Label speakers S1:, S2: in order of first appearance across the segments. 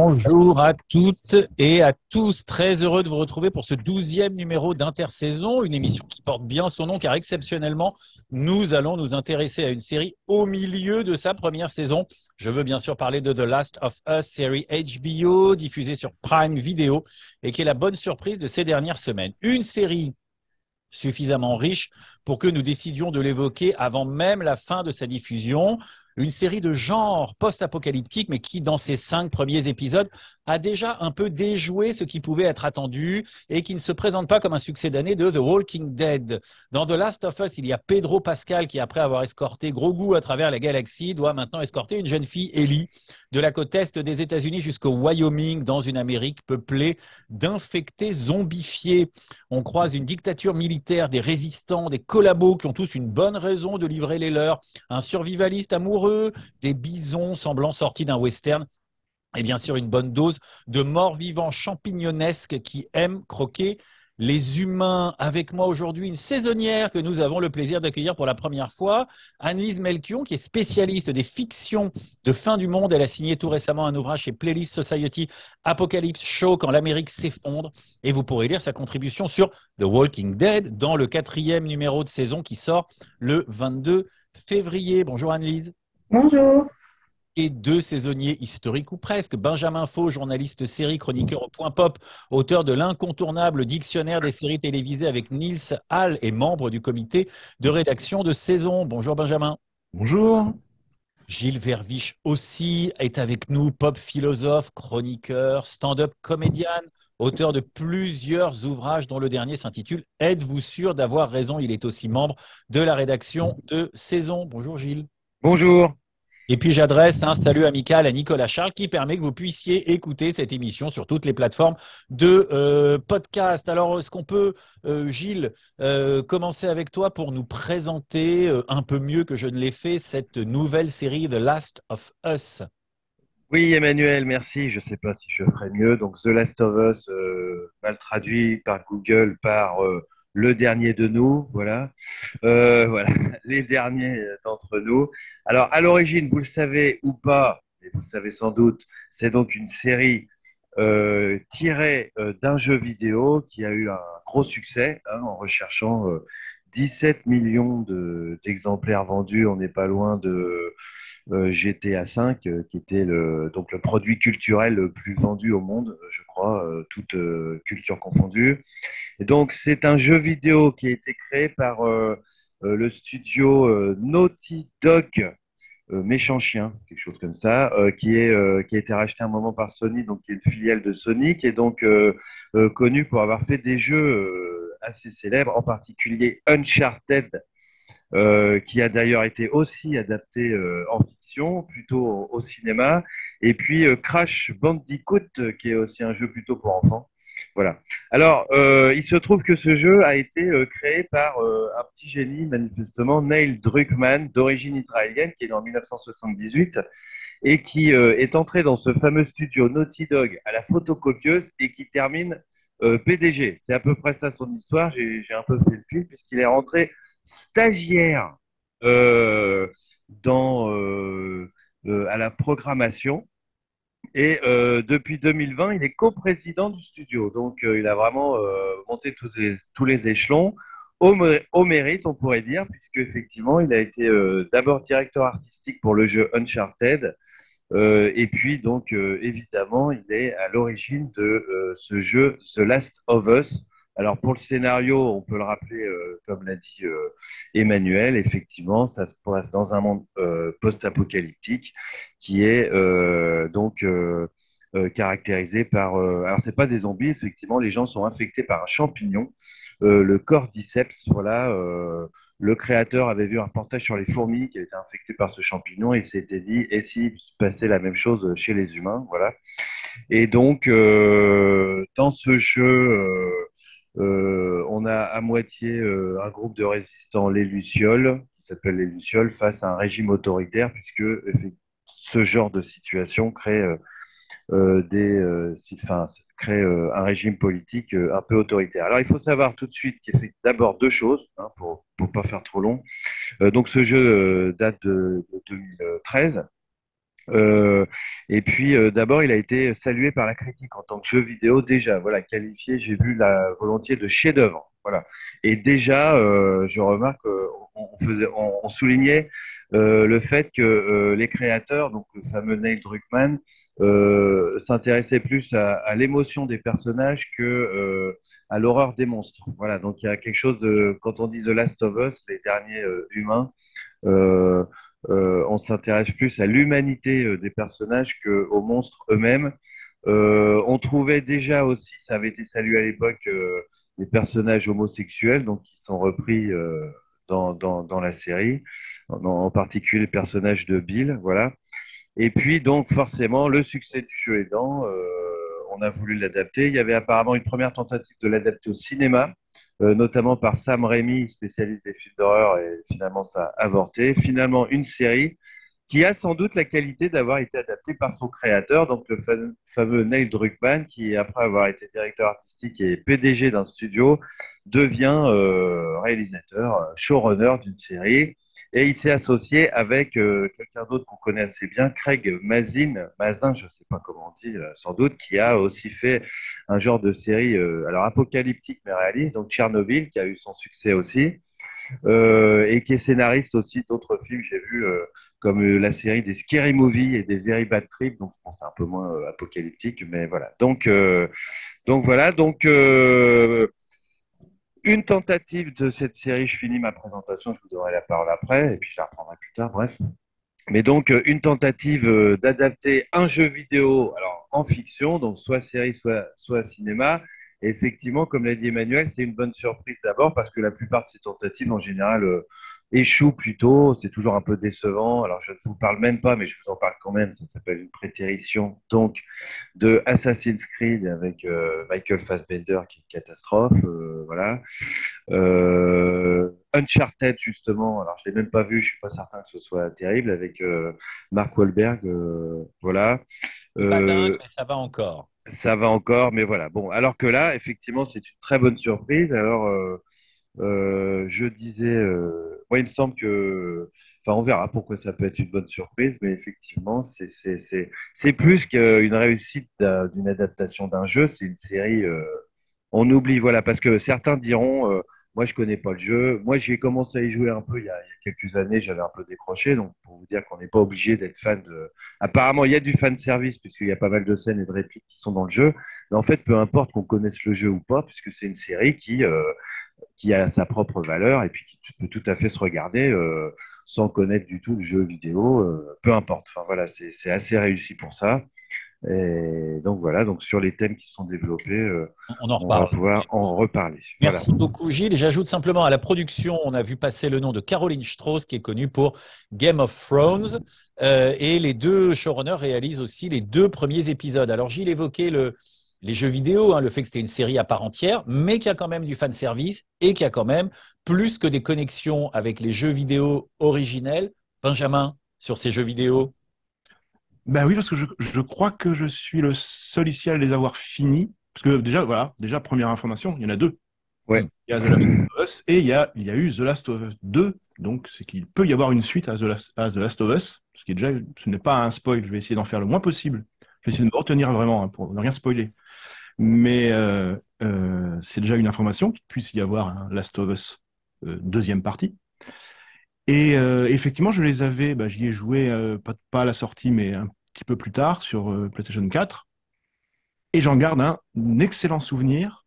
S1: Bonjour à toutes et à tous. Très heureux de vous retrouver pour ce douzième numéro d'Intersaison, une émission qui porte bien son nom car exceptionnellement, nous allons nous intéresser à une série au milieu de sa première saison. Je veux bien sûr parler de The Last of Us, série HBO diffusée sur Prime Video et qui est la bonne surprise de ces dernières semaines. Une série suffisamment riche pour que nous décidions de l'évoquer avant même la fin de sa diffusion une série de genre post-apocalyptique, mais qui, dans ses cinq premiers épisodes, a déjà un peu déjoué ce qui pouvait être attendu et qui ne se présente pas comme un succès d'année de The Walking Dead. Dans The Last of Us, il y a Pedro Pascal qui, après avoir escorté Grogu à travers la galaxie, doit maintenant escorter une jeune fille, Ellie, de la côte est des États-Unis jusqu'au Wyoming, dans une Amérique peuplée d'infectés zombifiés. On croise une dictature militaire, des résistants, des collabos qui ont tous une bonne raison de livrer les leurs, un survivaliste amoureux, des bisons semblant sortis d'un western et bien sûr une bonne dose de morts vivants champignonesques qui aiment croquer les humains. Avec moi aujourd'hui, une saisonnière que nous avons le plaisir d'accueillir pour la première fois, Annelise Melchion, qui est spécialiste des fictions de fin du monde. Elle a signé tout récemment un ouvrage chez Playlist Society, Apocalypse Show, quand l'Amérique s'effondre. Et vous pourrez lire sa contribution sur The Walking Dead dans le quatrième numéro de saison qui sort le 22 février. Bonjour Annelise.
S2: Bonjour
S1: et deux saisonniers historiques ou presque. Benjamin Faux, journaliste série, chroniqueur au Point Pop, auteur de l'incontournable dictionnaire des séries télévisées avec Niels Hall et membre du comité de rédaction de saison. Bonjour Benjamin.
S3: Bonjour.
S1: Gilles Verviche aussi est avec nous, pop philosophe, chroniqueur, stand-up comédienne, auteur de plusieurs ouvrages dont le dernier s'intitule Êtes-vous sûr d'avoir raison? Il est aussi membre de la rédaction de Saison. Bonjour Gilles.
S3: Bonjour.
S1: Et puis j'adresse un salut amical à Nicolas Charles qui permet que vous puissiez écouter cette émission sur toutes les plateformes de euh, podcast. Alors, est-ce qu'on peut, euh, Gilles, euh, commencer avec toi pour nous présenter un peu mieux que je ne l'ai fait cette nouvelle série The Last of Us?
S3: Oui, Emmanuel, merci. Je ne sais pas si je ferai mieux. Donc, The Last of Us, mal traduit par Google, par le dernier de nous, voilà, euh, voilà, les derniers d'entre nous. Alors, à l'origine, vous le savez ou pas, et vous le savez sans doute, c'est donc une série euh, tirée euh, d'un jeu vidéo qui a eu un gros succès hein, en recherchant 17 millions d'exemplaires vendus. On n'est pas loin de GTA V, euh, qui était le, donc le produit culturel le plus vendu au monde, je crois, euh, toute culture confondue. Et donc, c'est un jeu vidéo qui a été créé par le studio Naughty Dog, Méchant Chien, quelque chose comme ça, qui, a été racheté un moment par Sony, donc qui est une filiale de Sony, qui est donc connu pour avoir fait des jeux assez célèbres, en particulier Uncharted euh, qui a d'ailleurs été aussi adapté euh, en fiction, plutôt au, cinéma. Et puis euh, Crash Bandicoot, qui est aussi un jeu plutôt pour enfants. Voilà. Alors, il se trouve que ce jeu a été créé par un petit génie, manifestement, Neil Druckmann, d'origine israélienne, qui est né en 1978 et qui est entré dans ce fameux studio Naughty Dog à la photocopieuse et qui termine PDG. C'est à peu près ça son histoire. J'ai un peu fait le fil puisqu'il est rentré stagiaire euh, euh, euh, à la programmation. Et depuis 2020, il est coprésident du studio. Donc, il a vraiment monté tous les, échelons au, au, mérite, on pourrait dire, puisque effectivement, il a été d'abord directeur artistique pour le jeu Uncharted. et puis, donc, évidemment, il est à l'origine de ce jeu The Last of Us, alors pour le scénario, on peut le rappeler, euh, comme l'a dit euh, Emmanuel, effectivement, ça se passe dans un monde euh, post-apocalyptique qui est donc caractérisé par. alors c'est pas des zombies, effectivement, les gens sont infectés par un champignon, le cordyceps. Voilà, le créateur avait vu un reportage sur les fourmis qui étaient infectées par ce champignon et il s'était dit et si se passait la même chose chez les humains, voilà. Et donc dans ce jeu euh, on a à moitié euh, un groupe de résistants, les Lucioles, qui s'appelle les Lucioles, face à un régime autoritaire, puisque ce genre de situation crée, euh, des, crée un régime politique un peu autoritaire. Alors il faut savoir tout de suite qu'il fait d'abord deux choses, hein, pour ne pas faire trop long. donc ce jeu date de 2013. Euh, et puis, euh, d'abord, il a été salué par la critique en tant que jeu vidéo déjà, voilà, qualifié, j'ai vu la volonté de chef-d'œuvre. Voilà. Et déjà, euh, je remarque, on, faisait, on, soulignait le fait que les créateurs, donc le fameux Neil Druckmann, s'intéressaient plus à, à l'émotion des personnages que à l'horreur des monstres. Voilà. Donc, il y a quelque chose de, quand on dit The Last of Us, les derniers humains. Euh, on s'intéresse plus à l'humanité euh, des personnages qu'aux monstres eux-mêmes. Euh, on trouvait déjà aussi, ça avait été salué à l'époque, les personnages homosexuels, donc qui sont repris dans, la série, en, particulier les personnages de Bill, voilà. Et puis donc forcément, le succès du jeu aidant, on a voulu l'adapter. Il y avait apparemment une première tentative de l'adapter au cinéma, euh, notamment par Sam Raimi, spécialiste des films d'horreur, et finalement ça a avorté. Finalement, une série qui a sans doute la qualité d'avoir été adaptée par son créateur, donc le fameux Neil Druckmann, qui, après avoir été directeur artistique et PDG d'un studio, devient euh, réalisateur, showrunner d'une série. Et il s'est associé avec euh, quelqu'un d'autre qu'on connaît assez bien, Craig Mazin, Mazin, je ne sais pas comment on dit, euh, sans doute, qui a aussi fait un genre de série, euh, alors apocalyptique mais réaliste, donc Tchernobyl, qui a eu son succès aussi, et qui est scénariste aussi d'autres films, j'ai vu, comme la série des Scary Movie et des Very Bad Trip, donc c'est un peu moins apocalyptique, mais voilà. Donc, donc voilà, donc une tentative de cette série. Je finis ma présentation, je vous donnerai la parole après, et puis je la reprendrai plus tard, bref. Mais donc, euh, une tentative euh, d'adapter un jeu vidéo alors, en fiction, donc soit série, soit cinéma. Et effectivement, comme l'a dit Emmanuel, c'est une bonne surprise d'abord parce que la plupart de ces tentatives, en général, euh, échoue plutôt. C'est toujours un peu décevant. Alors, je ne vous parle même pas, mais je vous en parle quand même. Ça s'appelle une prétérition donc de Assassin's Creed avec euh, Michael Fassbender qui est une catastrophe. Euh, voilà. Uncharted, justement. Alors, je ne l'ai même pas vu. Je ne suis pas certain que ce soit terrible avec Mark Wahlberg. voilà.
S1: Pas dingue, mais ça va encore.
S3: Ça va encore, mais voilà. Bon, alors que là, effectivement, c'est une très bonne surprise. Alors, je disais moi, il me semble que, enfin, on verra pourquoi ça peut être une bonne surprise, mais effectivement, c'est plus qu'une réussite d'une adaptation d'un jeu, c'est une série. Euh, on oublie, voilà, parce que certains diront, euh, moi, je connais pas le jeu. Moi, j'ai commencé à y jouer un peu il y a, quelques années, j'avais un peu décroché, donc pour vous dire qu'on n'est pas obligé d'être fan de. Apparemment, il y a du fan service puisqu'il y a pas mal de scènes et de répliques qui sont dans le jeu, mais en fait, peu importe qu'on connaisse le jeu ou pas, puisque c'est une série qui euh, qui a sa propre valeur et puis qui peut tout à fait se regarder euh, sans connaître du tout le jeu vidéo, euh, peu importe. Enfin voilà, c'est assez réussi pour ça. Et donc voilà, donc sur les thèmes qui sont développés, euh, on, en va pouvoir en reparler.
S1: Merci beaucoup Gilles. J'ajoute simplement à la production, on a vu passer le nom de Caroline Strauss qui est connue pour Game of Thrones. et les deux showrunners réalisent aussi les deux premiers épisodes. Alors Gilles évoquait le, les jeux vidéo, hein, le fait que c'était une série à part entière, mais qui a quand même du fan service et qui a quand même plus que des connexions avec les jeux vidéo originels. Benjamin, sur ces jeux vidéo
S2: Ben oui, parce que je, crois que je suis le seul ici à les avoir finis. Parce que déjà, voilà, déjà, première information, il y en a deux.
S3: Ouais.
S2: Il y a The Last of Us et il y a, il y a eu The Last of Us 2. Donc, c'est qu'il peut y avoir une suite à The Last, à The Last of Us. Ce qui est déjà, ce n'est pas un spoil. Je vais essayer d'en faire le moins possible. Je vais essayer de me retenir vraiment hein, pour ne rien spoiler. Mais euh, euh, c'est déjà une information qu'il puisse y avoir un Last of Us euh, deuxième partie. Et effectivement, je les avais, bah, j'y ai joué pas, à la sortie, mais un petit peu plus tard sur PlayStation 4. Et j'en garde un, excellent souvenir,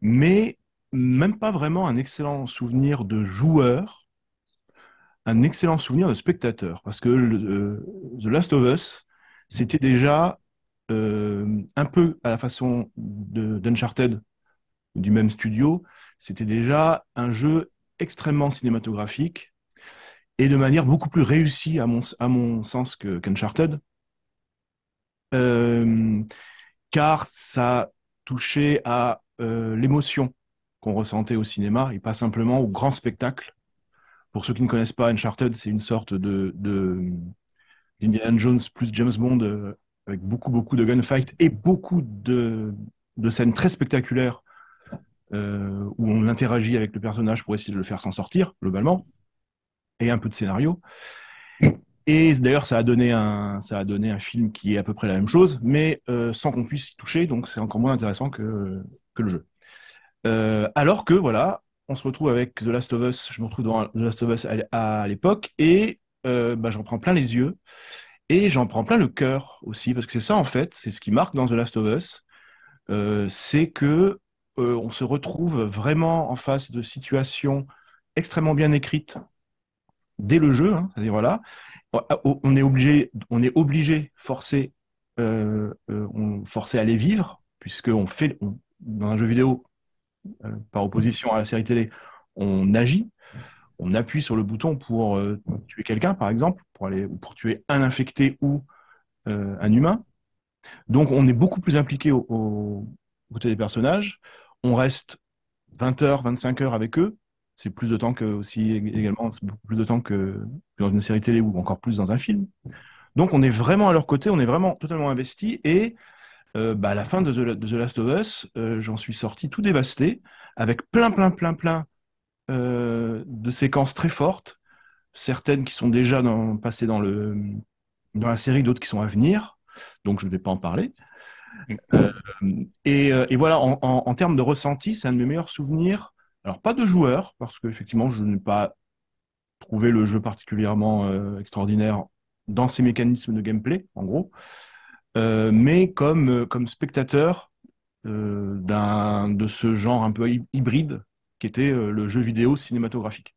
S2: mais même pas vraiment un excellent souvenir de joueur, un excellent souvenir de spectateur. Parce que The Last of Us, c'était déjà euh, un peu à la façon d'Uncharted, du même studio, c'était déjà un jeu extrêmement cinématographique et de manière beaucoup plus réussie à mon, à mon sens qu'Uncharted. Euh, car ça touchait à euh, l'émotion qu'on ressentait au cinéma et pas simplement au grand spectacle. Pour ceux qui ne connaissent pas Uncharted, c'est une sorte de, Indiana Jones plus James Bond avec beaucoup, beaucoup de gunfights et beaucoup de, scènes très spectaculaires euh, où on interagit avec le personnage pour essayer de le faire s'en sortir, globalement, et un peu de scénario. Et d'ailleurs, ça a donné un, ça a donné un film qui est à peu près la même chose, mais euh, sans qu'on puisse y toucher, donc c'est encore moins intéressant que, que le jeu. Euh, alors que voilà, on se retrouve avec The Last of Us, je me retrouve dans The Last of Us à, l'époque, et euh, bah, j'en prends plein les yeux, et j'en prends plein le cœur aussi, parce que c'est ça en fait, c'est ce qui marque dans The Last of Us, c'est que on se retrouve vraiment en face de situations extrêmement bien écrites dès le jeu, hein, c'est-à-dire voilà, on est obligé, on est obligé, forcé, euh, euh, forcé à les vivre, puisqu'on fait, dans un jeu vidéo, euh, par opposition à la série télé, on agit, on appuie sur le bouton pour tuer quelqu'un, par exemple, pour aller, ou pour tuer un infecté ou un humain. Donc, on est beaucoup plus impliqué au, au, côté des personnages. On reste 20 heures, 25 heures avec eux c'est plus de temps que aussi également beaucoup plus de temps que, dans une série télé ou encore plus dans un film. Donc on est vraiment à leur côté, on est vraiment totalement investi et euh, bah, à la fin de The, Last of Us, euh, j'en suis sorti tout dévasté avec plein plein plein plein euh, de séquences très fortes, certaines qui sont déjà dans, passées dans le dans la série, d'autres qui sont à venir. Donc je ne vais pas en parler. Et, voilà, en, en termes de ressenti, c'est un de mes meilleurs souvenirs alors, pas de joueur, parce qu'effectivement, je n'ai pas trouvé le jeu particulièrement euh, extraordinaire dans ses mécanismes de gameplay, en gros, euh, mais comme, euh, comme spectateur d'un, de ce genre un peu hybride qui était le jeu vidéo cinématographique.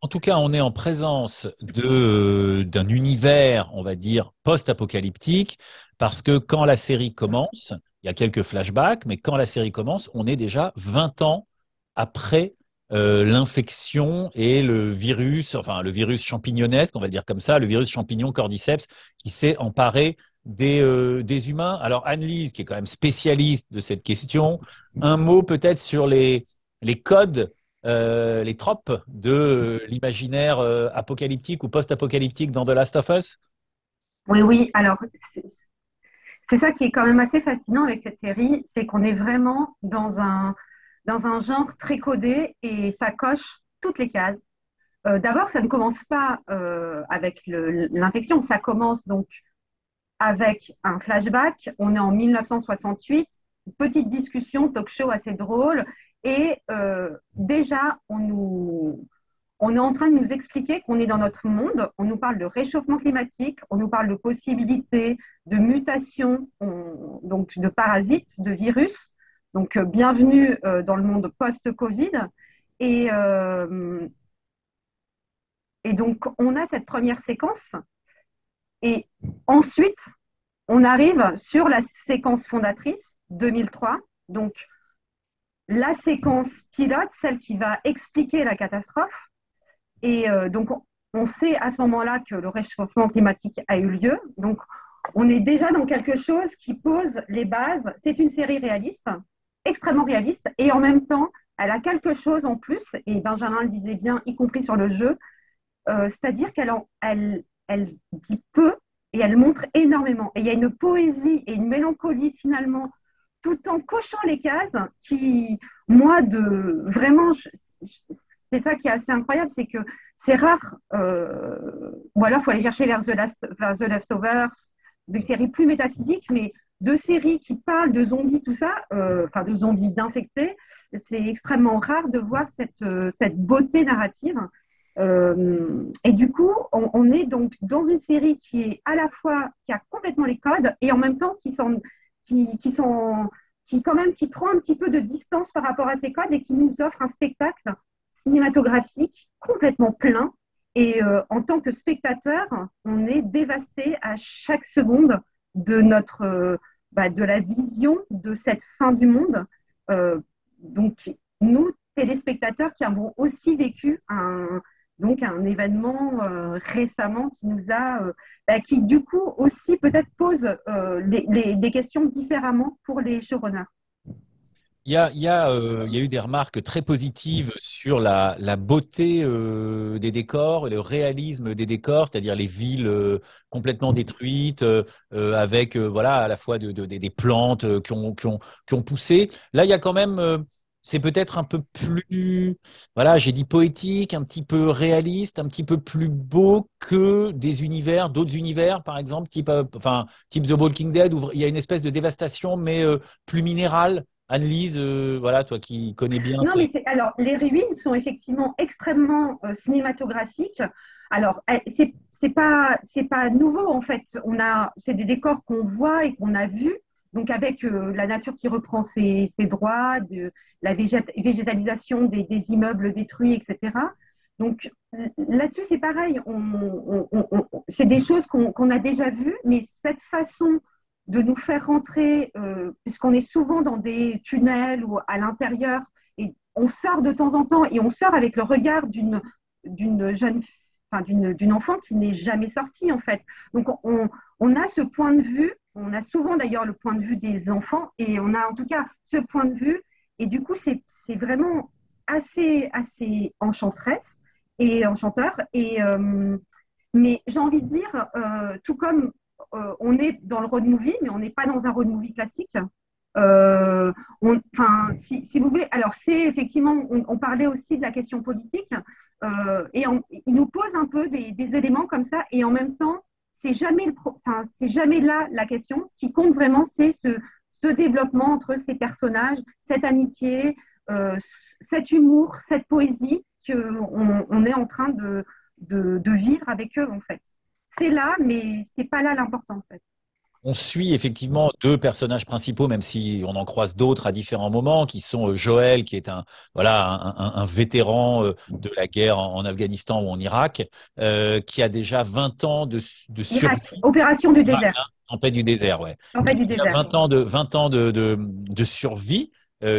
S1: En tout cas, on est en présence d'un univers, on va dire, post-apocalyptique, parce que quand la série commence, il y a quelques flashbacks, mais quand la série commence, on est déjà 20 ans après euh, l'infection et le virus, enfin le virus champignonesque, on va dire comme ça, le virus champignon cordyceps qui s'est emparé des, euh, des humains. Alors Anne-Lise, qui est quand même spécialiste de cette question, un mot peut-être sur les, les codes, euh, les tropes de l'imaginaire apocalyptique ou post-apocalyptique dans The Last of Us?
S4: Oui, oui, alors c'est ça qui est quand même assez fascinant avec cette série, c'est qu'on est vraiment dans un dans un genre très codé et ça coche toutes les cases. Euh, d'abord, ça ne commence pas euh, avec l'infection, ça commence donc avec un flashback. On est en 1968, petite discussion, talk show assez drôle, et euh, déjà on est en train de nous expliquer qu'on est dans notre monde. On nous parle de réchauffement climatique, on nous parle de possibilités, de mutations, donc de parasites, de virus. Donc, euh, bienvenue euh, dans le monde post-Covid. Euh, et donc, on a cette première séquence. Et ensuite, on arrive sur la séquence fondatrice 2003. Donc, la séquence pilote, celle qui va expliquer la catastrophe. Et donc, on sait à ce moment-là que le réchauffement climatique a eu lieu. Donc, on est déjà dans quelque chose qui pose les bases. C'est une série réaliste extrêmement réaliste et en même temps, elle a quelque chose en plus, et Benjamin le disait bien, y compris sur le jeu, euh, c'est-à-dire qu'elle elle, elle dit peu et elle montre énormément. Et il y a une poésie et une mélancolie finalement, tout en cochant les cases, qui, moi, de vraiment, c'est ça qui est assez incroyable, c'est que c'est rare, euh, ou alors il faut aller chercher vers The, Last, vers The Leftovers, des séries plus métaphysiques, mais de séries qui parlent de zombies, tout ça, euh, enfin de zombies d'infectés, c'est extrêmement rare de voir cette, euh, beauté narrative. Euh, et du coup, on, est donc dans une série qui est à la fois qui a complètement les codes et en même temps qui qui, qui quand même qui prend un petit peu de distance par rapport à ces codes et qui nous offre un spectacle cinématographique complètement plein. Et en tant que spectateur, on est dévasté à chaque seconde de notre euh, bah, de la vision de cette fin du monde. Euh, donc nous, téléspectateurs, qui avons aussi vécu un, donc un événement euh, récemment qui nous a, bah, qui du coup aussi peut-être pose les, les, questions différemment pour les showrunners.
S1: Il y, a, il, y a, euh, il y a, eu des remarques très positives sur la, la beauté euh, des décors, le réalisme des décors, c'est-à-dire les villes euh, complètement détruites, avec voilà à la fois de, de, des plantes qui ont, qui, ont, qui, ont, poussé. Là, il y a quand même c'est peut-être un peu plus, voilà, j'ai dit poétique, un petit peu réaliste, un petit peu plus beau que des univers, d'autres univers, par exemple, type, enfin, type The Walking Dead, où il y a une espèce de dévastation, mais euh, plus minérale. Annelise, euh, voilà, toi qui connais bien.
S4: Non, mais c'est alors les ruines sont effectivement extrêmement cinématographiques. Alors, c'est c'est pas c'est pas nouveau en fait. On a c'est des décors qu'on voit et qu'on a vus donc avec euh, la nature qui reprend ses, droits, de, la végétalisation des, immeubles détruits, etc. Donc là-dessus, c'est pareil. c'est des choses qu'on a déjà vues, mais cette façon de nous faire rentrer, euh, puisqu'on est souvent dans des tunnels ou à l'intérieur, et on sort de temps en temps, et on sort avec le regard d'une jeune enfin, d'une enfant qui n'est jamais sortie en fait. Donc on, on, a ce point de vue on a souvent d'ailleurs le point de vue des enfants et on a en tout cas ce point de vue. Et du coup, c'est vraiment assez, assez enchanteresse et enchanteur. Et, euh, mais j'ai envie de dire, euh, tout comme euh, on est dans le road movie, mais on n'est pas dans un road movie classique. Enfin, si, vous voulez, alors c'est effectivement, on, parlait aussi de la question politique, et il nous pose un peu des, éléments comme ça, et en même temps, c'est jamais, c'est jamais là la question. Ce qui compte vraiment, c'est ce, développement entre ces personnages, cette amitié, euh, cet humour, cette poésie qu'on on est en train de, de, vivre avec eux, en fait. C'est là, mais c'est pas là l'important, en fait
S1: on suit effectivement deux personnages principaux, même si on en croise d'autres à différents moments, qui sont euh, Joël, qui est un voilà un, vétéran euh, de la guerre en, Afghanistan ou en Irak, euh, qui a déjà 20 ans de, de
S4: survie. Opération du désert.
S1: En paix du désert, ouais.
S4: En paix du désert.
S1: 20 ans de 20 ans de, de, survie.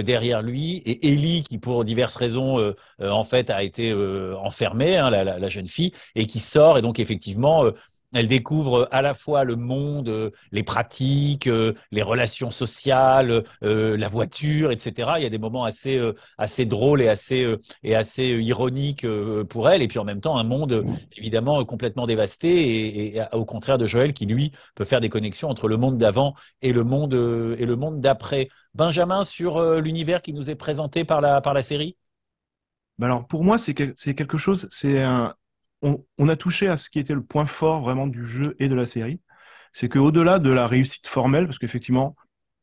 S1: Derrière lui. Et Ellie qui pour diverses raisons en fait a été enfermée hein, la, la, jeune fille et qui sort. Et donc effectivement elle découvre à la fois le monde, euh, les pratiques, euh, les relations sociales, euh, la voiture, etc. Il y a des moments assez, assez drôles et assez, et assez ironiques pour elle. Et puis en même temps, un monde évidemment complètement dévasté et, au contraire de Joël qui, lui, peut faire des connexions entre le monde d'avant et le monde, et le monde d'après. Benjamin, sur l'univers qui nous est présenté par la, par la série?
S2: Bah alors pour moi, c'est quelque chose, c'est un, on, a touché à ce qui était le point fort vraiment du jeu et de la série. C'est qu'au-delà de la réussite formelle, parce qu'effectivement,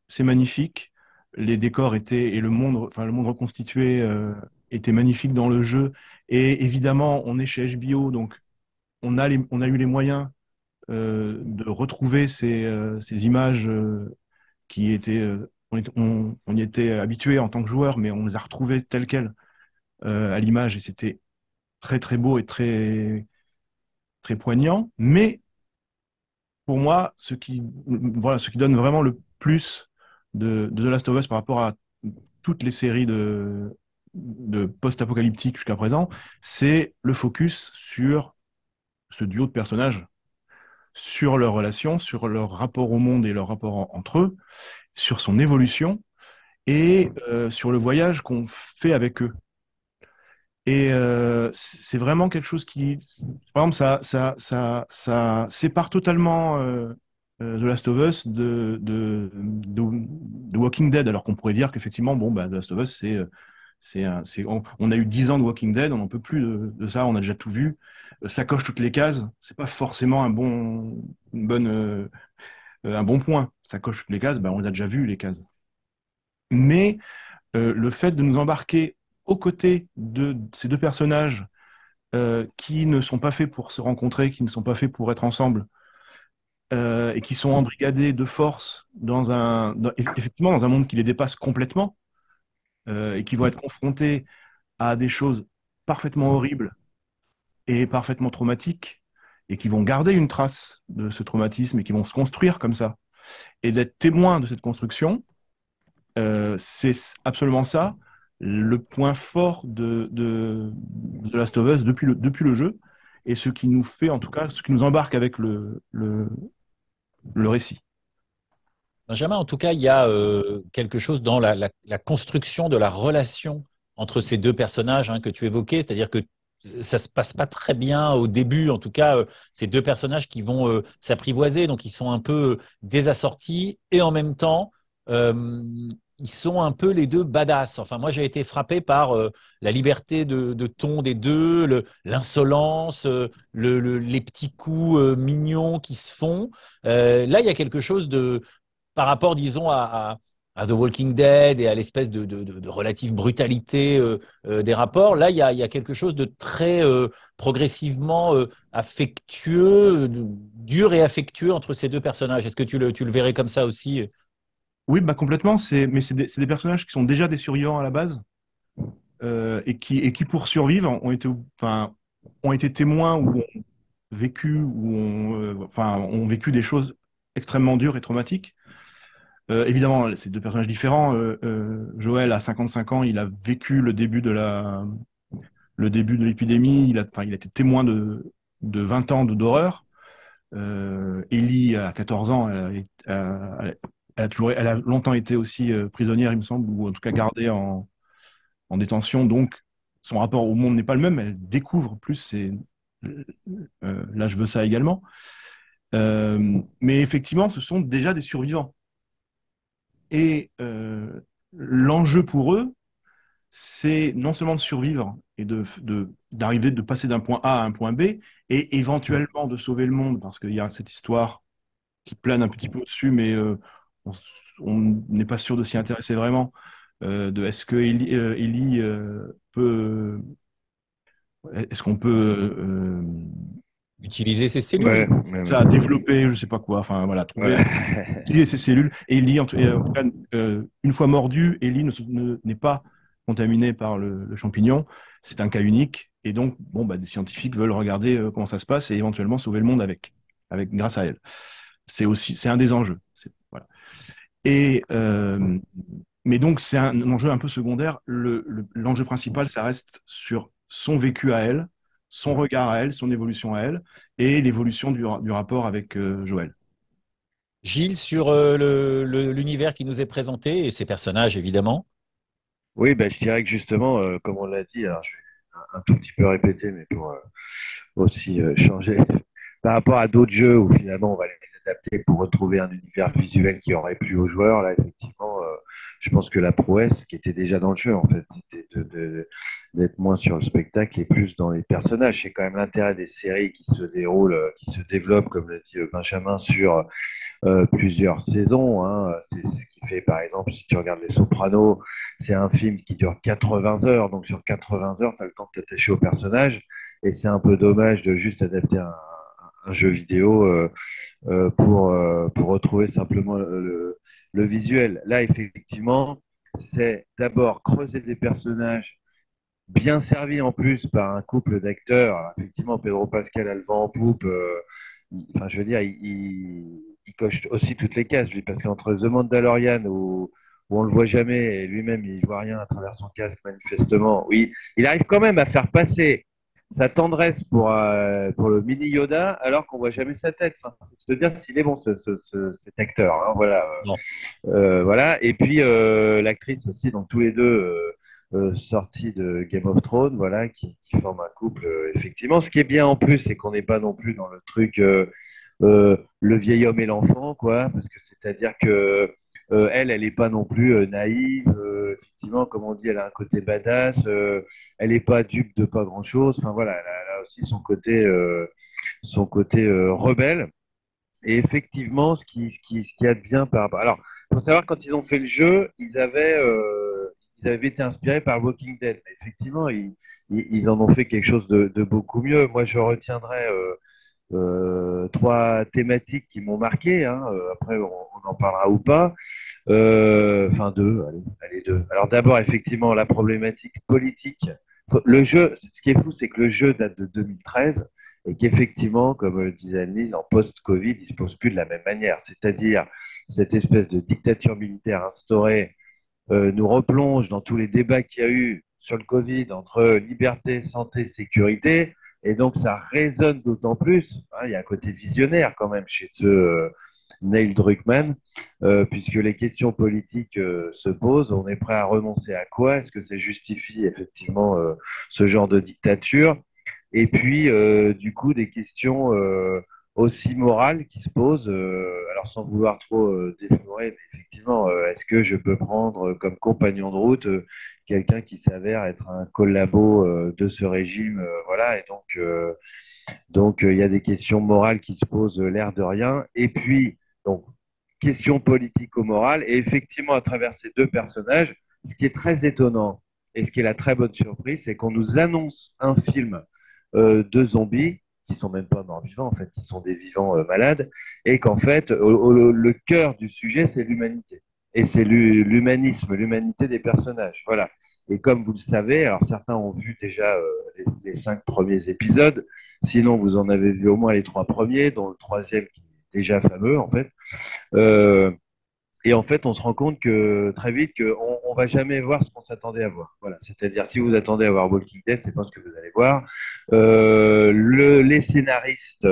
S2: c'est magnifique, les décors étaient et le monde, enfin le monde reconstitué euh, était magnifique dans le jeu. Et évidemment, on est chez HBO, donc on a, eu les moyens euh, de retrouver ces, euh, images qui étaient, on, on, y était habitué en tant que joueur, mais on les a retrouvées telles quelles à l'image et c'était très très beau et très très poignant. Mais pour moi, ce qui voilà, ce qui donne vraiment le plus de, The Last of Us par rapport à toutes les séries de de post-apocalyptique jusqu'à présent, c'est le focus sur ce duo de personnages, sur leurs relations, sur leur rapport au monde et leur rapport entre eux, sur son évolution et euh, sur le voyage qu'on fait avec eux. Et euh, c'est vraiment quelque chose qui, par exemple, ça, sépare totalement euh, euh, The Last of Us de, de, de, Walking Dead, alors qu'on pourrait dire qu'effectivement, bon, bah, The Last of Us, c'est, on, a eu 10 ans de Walking Dead, on n'en peut plus de, de, ça, on a déjà tout vu, ça coche toutes les cases, c'est pas forcément un bon point. Ça coche toutes les cases, bah, on les a déjà vu les cases. Mais le fait de nous embarquer aux côtés de ces deux personnages euh, qui ne sont pas faits pour se rencontrer, qui ne sont pas faits pour être ensemble, euh, et qui sont embrigadés de force dans un, effectivement, dans un monde qui les dépasse complètement, euh, et qui vont être confrontés à des choses parfaitement horribles et parfaitement traumatiques, et qui vont garder une trace de ce traumatisme et qui vont se construire comme ça. Et d'être témoin de cette construction, c'est absolument ça le point fort de, de, The Last of Us depuis le, depuis le jeu et ce qui nous fait, en tout cas, ce qui nous embarque avec le, le, le récit.
S1: Benjamin, en tout cas, il y a euh, quelque chose dans la, la, construction de la relation entre ces deux personnages hein, que tu évoquais, c'est-à-dire que ça se passe pas très bien au début, en tout cas, euh, ces deux personnages qui vont euh, s'apprivoiser, donc ils sont un peu désassortis. Et en même temps, ils sont un peu les deux badass. Enfin, moi, j'ai été frappé par euh, la liberté de, ton des deux, l'insolence, euh, le, les petits coups euh, mignons qui se font. là, il y a quelque chose de, par rapport, disons, à, The Walking Dead et à l'espèce de, relative brutalité des rapports. Là, il y, a, quelque chose de très progressivement affectueux, dur et affectueux entre ces deux personnages. Est-ce que tu le verrais comme ça aussi?
S2: Oui, bah complètement. mais c'est des, personnages qui sont déjà des survivants à la base euh, et, qui, et qui, pour survivre, ont été, enfin, ont été témoins ou ont vécu ou ont, euh, enfin, ont vécu des choses extrêmement dures et traumatiques. Euh, évidemment, c'est deux personnages différents. Joël, à 55 ans, il a vécu le début de la, le début de l'épidémie. Il a, enfin, il a été témoin de, de 20 ans d'horreur. Ellie, à 14 ans, elle, elle elle a longtemps été aussi euh, prisonnière, il me semble, ou en tout cas gardée en, détention. Donc, son rapport au monde n'est pas le même. Elle découvre plus. Et, euh, là, je veux ça également. Euh, mais effectivement, ce sont déjà des survivants. Et l'enjeu pour eux, c'est non seulement de survivre et d'arriver, de, passer d'un point A à un point B, et éventuellement de sauver le monde, parce qu'il y a cette histoire qui plane un petit peu au-dessus, mais on n'est pas sûr de s'y intéresser vraiment. Euh, de est-ce que Ellie, euh, euh, peut, est-ce qu'on peut
S1: utiliser ses cellules,
S2: ça développer, je sais pas quoi, enfin voilà, trouver, utiliser ses cellules. Ellie, en, une fois mordu, Ellie n'est pas contaminée par le, champignon. C'est un cas unique, et donc bon, bah, des scientifiques veulent regarder comment ça se passe et éventuellement sauver le monde avec, avec grâce à elle. C'est aussi, c'est un des enjeux. Et, euh, mais donc, c'est un, enjeu un peu secondaire. L'enjeu principal, ça reste sur son vécu à elle, son regard à elle, son évolution à elle, et l'évolution du, rapport avec euh, Joël.
S1: Gilles, sur euh, l'univers qui nous est présenté et ses personnages, évidemment.
S3: Oui, ben, je dirais que justement, comme on l'a dit, je vais un, tout petit peu répéter, mais pour aussi changer par rapport à d'autres jeux où finalement on va les adapter pour retrouver un univers visuel qui aurait plu aux joueurs, là effectivement, euh, je pense que la prouesse qui était déjà dans le jeu, en fait, c'était d'être moins sur le spectacle et plus dans les personnages. C'est quand même l'intérêt des séries qui se déroulent, euh, qui se développent, comme l'a dit euh, Benjamin, sur plusieurs saisons. Hein. C'est ce qui fait, par exemple, si tu regardes Les Sopranos, c'est un film qui dure 80 heures. Donc sur 80 heures, tu as le temps de t'attacher au personnage. Et c'est un peu dommage de juste adapter un un jeu vidéo euh, euh, pour, euh, pour retrouver simplement le, visuel. Là, effectivement, c'est d'abord creuser des personnages bien servis en plus par un couple d'acteurs. Effectivement, Pedro Pascal a le vent en poupe. enfin, je veux dire, il, coche aussi toutes les cases, parce qu'entre The Mandalorian où, où on le voit jamais et lui-même il voit rien à travers son casque manifestement, oui, il arrive quand même à faire passer sa tendresse pour, euh, pour le mini Yoda alors qu'on voit jamais sa tête. Enfin, c'est se dire s'il est bon ce, cet acteur. Hein, voilà. Euh, voilà. Et puis euh, l'actrice aussi, donc tous les deux sortis de Game of Thrones, voilà, qui, qui forment un couple. effectivement, ce qui est bien en plus, c'est qu'on n'est pas non plus dans le truc le vieil homme et l'enfant, quoi, parce que c'est-à-dire que euh, elle, elle n'est pas non plus euh, naïve. Euh, effectivement, comme on dit, elle a un côté badass. elle n'est pas dupe de pas grand-chose. Enfin voilà, elle a, aussi son côté, son côté rebelle. Et effectivement, ce qui, ce qui, ce qui a de bien par rapport. Alors, il faut savoir, quand ils ont fait le jeu, ils avaient, avaient été inspirés par Walking Dead. Mais effectivement, ils, ils, en ont fait quelque chose de, de beaucoup mieux. Moi, je retiendrai euh, trois thématiques qui m'ont marqué. Hein. Euh, après, on, en parlera ou pas. Euh, enfin, deux. Allez, deux. Alors d'abord, effectivement, la problématique politique. Le jeu, ce qui est fou, c'est que le jeu date de 2013 et qu'effectivement, comme disait Annelise, en post-Covid, il ne se pose plus de la même manière. C'est-à-dire, cette espèce de dictature militaire instaurée nous replonge dans tous les débats qu'il y a eu sur le Covid entre liberté, santé, sécurité. Et donc, ça résonne d'autant plus. Hein, il y a un côté visionnaire quand même chez ce euh, Neil Druckmann, euh, puisque les questions politiques euh, se posent. On est prêt à renoncer à quoi? Est-ce que ça justifie effectivement ce genre de dictature? Et puis, du coup, des questions aussi morale qui se pose. alors sans vouloir trop déflorer, mais effectivement, est-ce que je peux prendre comme compagnon de route quelqu'un qui s'avère être un collabo de ce régime, voilà, et donc donc il y a des questions morales qui se posent l'air de rien. Et puis donc question politico-morale. Et effectivement, à travers ces deux personnages, ce qui est très étonnant et ce qui est la très bonne surprise, c'est qu'on nous annonce un film euh, de zombies qui sont même pas morts vivants, en fait, qui sont des vivants euh, malades, et qu'en fait, le cœur du sujet, c'est l'humanité. Et c'est l'humanisme, l'humanité des personnages. Voilà. Et comme vous le savez, alors certains ont vu déjà euh, les, les, cinq premiers épisodes, sinon vous en avez vu au moins les trois premiers, dont le troisième qui est déjà fameux, en fait. Euh, et en fait, on se rend compte que très vite qu'on on va jamais voir ce qu'on s'attendait à voir. Voilà. C'est-à-dire, si vous attendez à voir Walking Dead, c'est pas ce que vous allez voir. Euh, le, les scénaristes,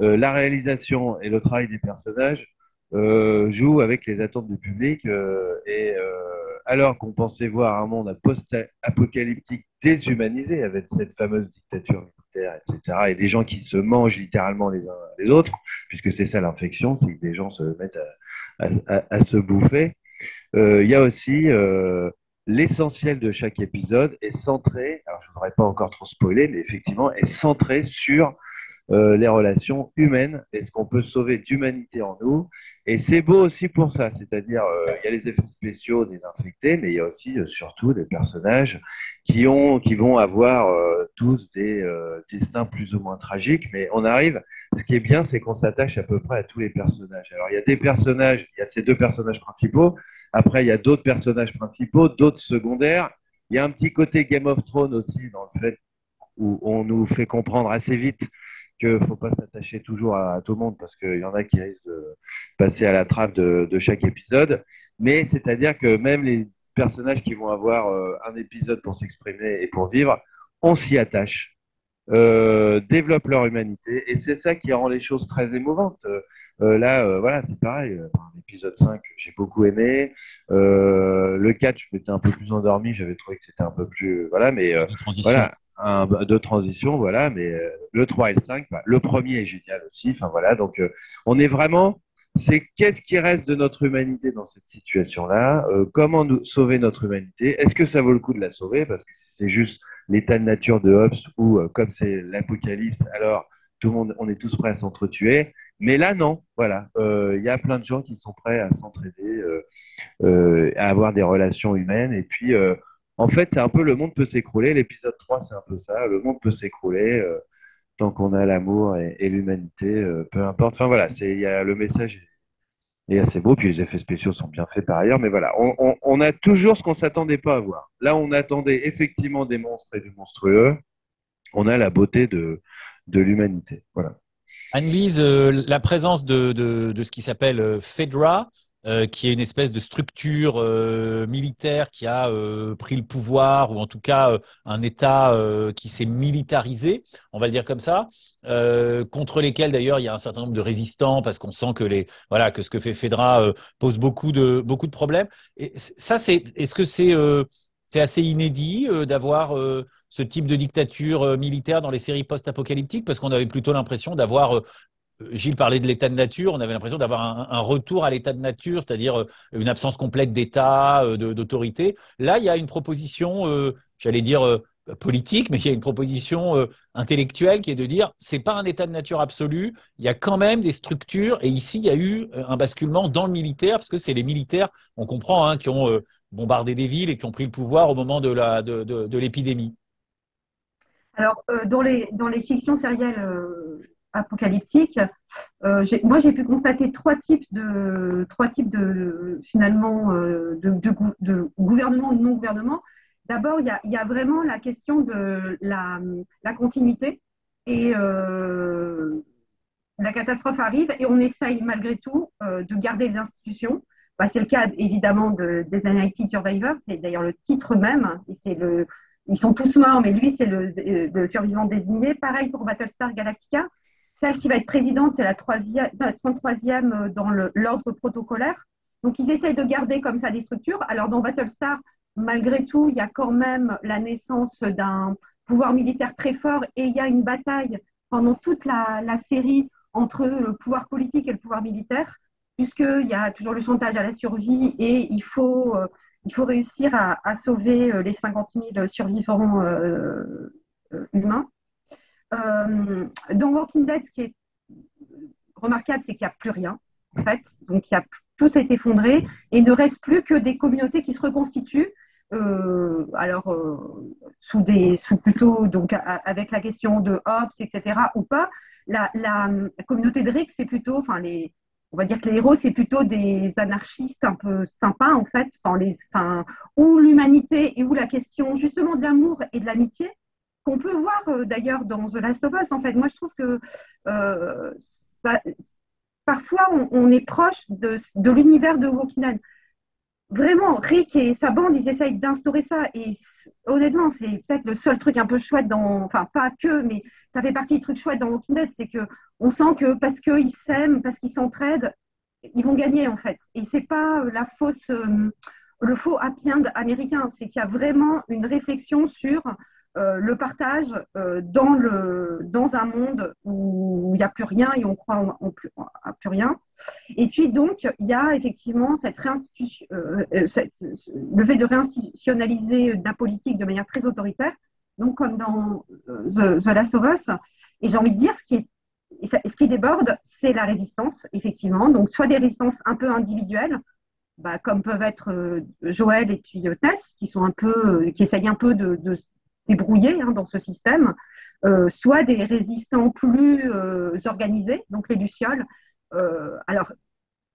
S3: euh, la réalisation et le travail des personnages euh, jouent avec les attentes du public. Et alors qu'on pensait voir un monde post-apocalyptique déshumanisé avec cette fameuse dictature militaire, etc., et des gens qui se mangent littéralement les uns les autres, puisque c'est ça l'infection, c'est que des gens se mettent à à, se bouffer. Euh, il y a aussi euh, l'essentiel de chaque épisode est centré, alors je ne voudrais pas encore trop spoiler, mais effectivement, est centré sur euh, les relations humaines et ce qu'on peut sauver d'humanité en nous. Et c'est beau aussi pour ça, c'est-à-dire euh, il y a les effets spéciaux des infectés, mais il y a aussi euh, surtout des personnages qui, ont, qui vont avoir tous des destins plus ou moins tragiques, mais on arrive, ce qui est bien, c'est qu'on s'attache à peu près à tous les personnages. Alors il y a des personnages, il y a ces deux personnages principaux, après il y a d'autres personnages principaux, d'autres secondaires, il y a un petit côté Game of Thrones aussi dans le fait où on nous fait comprendre assez vite qu'il ne faut pas s'attacher toujours à, tout le monde parce qu'il y en a qui risquent de passer à la trappe de, chaque épisode. Mais c'est-à-dire que même les personnages qui vont avoir euh, un épisode pour s'exprimer et pour vivre, on s'y attache, euh, développent leur humanité. Et c'est ça qui rend les choses très émouvantes. Euh, là, euh, voilà, c'est pareil. L'épisode 5, j'ai beaucoup aimé. le 4, je m'étais un peu plus endormi. J'avais trouvé que c'était un peu plus. Voilà, mais voilà de transition, voilà, mais euh, le 3 et le 5, bah, le premier est génial aussi, enfin voilà, donc euh, on est vraiment, c'est qu'est-ce qui reste de notre humanité dans cette situation-là, euh, comment nous sauver notre humanité, est-ce que ça vaut le coup de la sauver, parce que c'est juste l'état de nature de Hobbes, ou comme c'est l'apocalypse, alors tout le monde, on est tous prêts à s'entretuer, mais là, non, voilà. Il y a plein de gens qui sont prêts à s'entraider, à avoir des relations humaines. Et puis, en fait, c'est un peu le monde peut s'écrouler. L'épisode 3, c'est un peu ça. Le monde peut s'écrouler euh, tant qu'on a l'amour et, l'humanité, euh, peu importe. Enfin voilà, c'est y a, le message est, assez beau. Puis les effets spéciaux sont bien faits par ailleurs. Mais voilà, on, a toujours ce qu'on s'attendait pas à voir. Là, on attendait effectivement des monstres et du monstrueux. On a la beauté de, de l'humanité. Voilà.
S1: Annelise, euh, la présence de, de ce qui s'appelle Fedra, euh, qui est une espèce de structure euh, militaire qui a euh, pris le pouvoir, ou en tout cas un État qui s'est militarisé, on va le dire comme ça, contre lesquels d'ailleurs il y a un certain nombre de résistants parce qu'on sent que les voilà que ce que fait Fedra pose beaucoup de beaucoup de problèmes. Et ça, c'est est-ce que c'est c'est assez inédit d'avoir ce type de dictature militaire dans les séries post-apocalyptiques? Parce qu'on avait plutôt l'impression d'avoir Gilles parlait de l'état de nature, on avait l'impression d'avoir un, retour à l'état de nature, c'est-à-dire euh, une absence complète d'État, euh, d'autorité. Là, il y a une proposition, euh, j'allais dire politique, mais il y a une proposition intellectuelle qui est de dire c'est pas un état de nature absolu, il y a quand même des structures, et ici il y a eu un basculement dans le militaire, parce que c'est les militaires, on comprend, hein, qui ont bombardé des villes et qui ont pris le pouvoir au moment de l'épidémie.
S4: Alors, dans, les, dans les fictions sérielles apocalyptique, euh, moi j'ai pu constater trois types de trois types de finalement euh, de, de, gouvernement ou non gouvernement. D'abord, il y, a, vraiment la question de la, continuité et euh, la catastrophe arrive et on essaye malgré tout de garder les institutions. Bah, c'est le cas évidemment de, des United Survivors, c'est d'ailleurs le titre même, ils sont tous morts, mais lui c'est le, survivant désigné. Pareil pour Battlestar Galactica, celle qui va être présidente, c'est la 33e euh, dans l'ordre protocolaire. Donc, ils essayent de garder comme ça des structures. Alors, dans Battlestar, malgré tout, il y a quand même la naissance d'un pouvoir militaire très fort et il y a une bataille pendant toute la, série entre le pouvoir politique et le pouvoir militaire, puisqu'il y a toujours le chantage à la survie et il faut, euh, il faut réussir à, sauver les 50 000 survivants euh, humains. Dans Walking Dead, ce qui est remarquable, c'est qu'il n'y a plus rien en fait. Donc, tout s'est effondré et il ne reste plus que des communautés qui se reconstituent. Euh, alors, euh, sous des, sous plutôt, donc, avec la question de Hobbes, etc., ou pas. La, communauté de Rick, c'est plutôt, enfin, on va dire que les héros, c'est plutôt des anarchistes un peu sympas, en fait, enfin, les, où l'humanité et où la question justement de l'amour et de l'amitié, qu'on peut voir euh, d'ailleurs dans The Last of Us, en fait. Moi, je trouve que ça, parfois on, est proche de, l'univers de Walking Dead. Vraiment, Rick et sa bande, ils essayent d'instaurer ça. Et honnêtement, c'est peut-être le seul truc un peu chouette dans. Enfin, pas que, mais ça fait partie des trucs chouettes dans Walking Dead. C'est qu'on sent que parce qu'ils s'aiment, parce qu'ils s'entraident, ils vont gagner, en fait. Et c'est pas la fausse. Euh, le faux happy end américain. C'est qu'il y a vraiment une réflexion sur euh, le partage euh, dans, le, dans un monde où il n'y a plus rien et on croit en, plus, plus, rien. Et puis donc, il y a effectivement cette réinstitution, euh, le fait de réinstitutionnaliser la politique de manière très autoritaire, donc comme dans The, Last of Us. Et j'ai envie de dire, ce qui, est, ce qui déborde, c'est la résistance, effectivement. Donc, soit des résistances un peu individuelles, bah, comme peuvent être Joël et puis Tess, qui sont un peu, qui essayent un peu de, débrouillés hein, dans ce système, euh, soit des résistants plus euh, organisés, donc les lucioles. Euh, alors,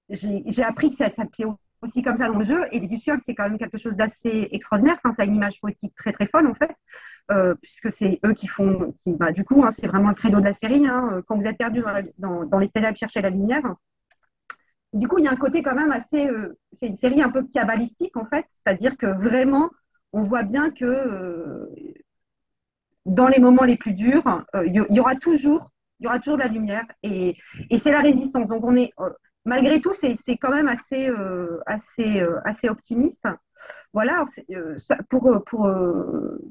S4: j'ai appris que ça s'appelait aussi comme ça dans le jeu, et les lucioles, c'est quand même quelque chose d'assez extraordinaire. Enfin, ça a une image poétique très très folle en fait, puisque c'est eux qui font, bah, du coup, hein, c'est vraiment le credo de la série. Hein, quand vous êtes perdu dans, dans, les ténèbres chercher la lumière, du coup, il y a un côté quand même assez. c'est une série un peu cabalistique en fait, c'est-à-dire que vraiment, on voit bien que dans les moments les plus durs, euh, il y, aura toujours, il y aura toujours de la lumière et, c'est la résistance. Donc on est, euh, malgré tout, c'est quand même assez, euh, assez, assez optimiste. Voilà, pour, pour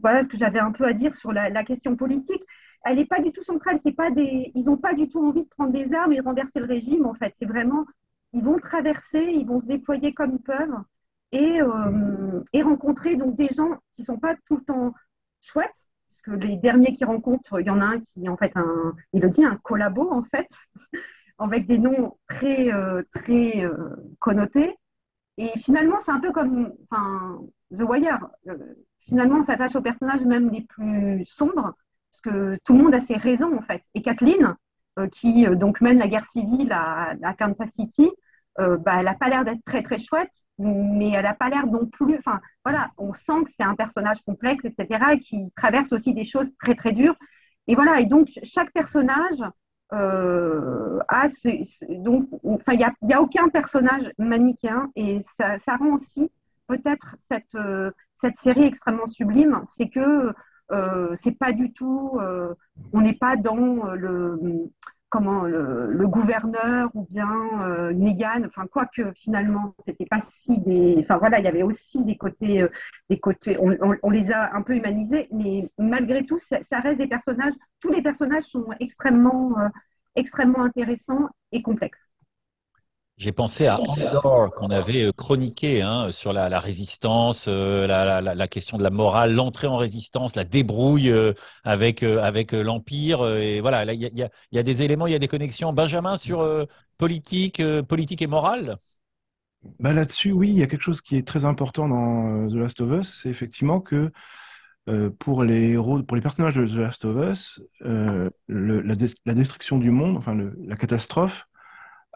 S4: voilà ce que j'avais un peu à dire sur la, question politique. Elle n'est pas du tout centrale. C'est pas des, ils n'ont pas du tout envie de prendre des armes et de renverser le régime. En fait, c'est vraiment, ils vont traverser, ils vont se déployer comme ils peuvent et, et rencontrer donc des gens qui sont pas tout le temps chouettes, que les derniers qu'ils rencontrent, il y en a un qui en fait un, il le dit, un collabo en fait, avec des noms très, euh, très euh, connotés. Et finalement, c'est un peu comme The Wire. Euh, finalement, on s'attache aux personnages même les plus sombres, parce que tout le monde a ses raisons en fait. Et Kathleen, qui donc mène la guerre civile à Kansas City, euh, bah, elle n'a pas l'air d'être très très chouette, mais elle n'a pas l'air non plus. Enfin, voilà, on sent que c'est un personnage complexe, etc., et qui traverse aussi des choses très très dures. Et voilà, et donc chaque personnage euh, a donc, enfin, il n'y a, a, aucun personnage manichéen, et ça, rend aussi peut-être cette euh, cette série extrêmement sublime, c'est que c'est pas du tout, on n'est pas dans le comment le, gouverneur ou bien euh, Negan, enfin quoique finalement c'était pas si des, enfin voilà il y avait aussi des côtés, euh, des côtés, on, les a un peu humanisés, mais malgré tout ça, reste des personnages, tous les personnages sont extrêmement, euh, extrêmement intéressants et complexes.
S1: J'ai pensé à Andor qu'on avait euh, chroniqué hein, sur la, résistance, euh, la, question de la morale, l'entrée en résistance, la débrouille euh, avec, avec l'Empire. et voilà, il y, a des éléments, il y a des connexions. Benjamin, sur politique, politique et morale?
S2: Bah Là-dessus, oui, il y a quelque chose qui est très important dans The Last of Us, c'est effectivement que pour les héros, pour les personnages de The Last of Us, la, destruction du monde, enfin la catastrophe,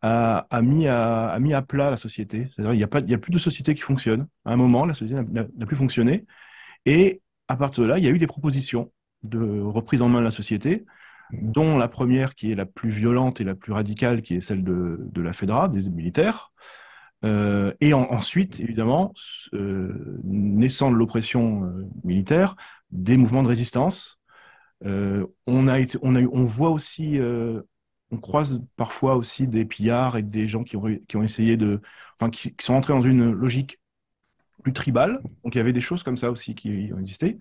S2: a, mis à, mis à plat la société. C'est-à-dire il n'y a, pas, il y a plus de société qui fonctionne. À un moment, la société n'a plus fonctionné. Et à partir de là, il y a eu des propositions de reprise en main de la société, dont la première qui est la plus violente et la plus radicale, qui est celle de, de la FEDRA, des militaires. Euh, et ensuite, évidemment, euh, naissant de l'oppression euh, militaire, des mouvements de résistance. on, a été, on, a eu, on voit aussi on croise parfois aussi des pillards et des gens qui ont, qui ont essayé de. Enfin, qui, sont entrés dans une logique plus tribale. Donc il y avait des choses comme ça aussi qui ont existé.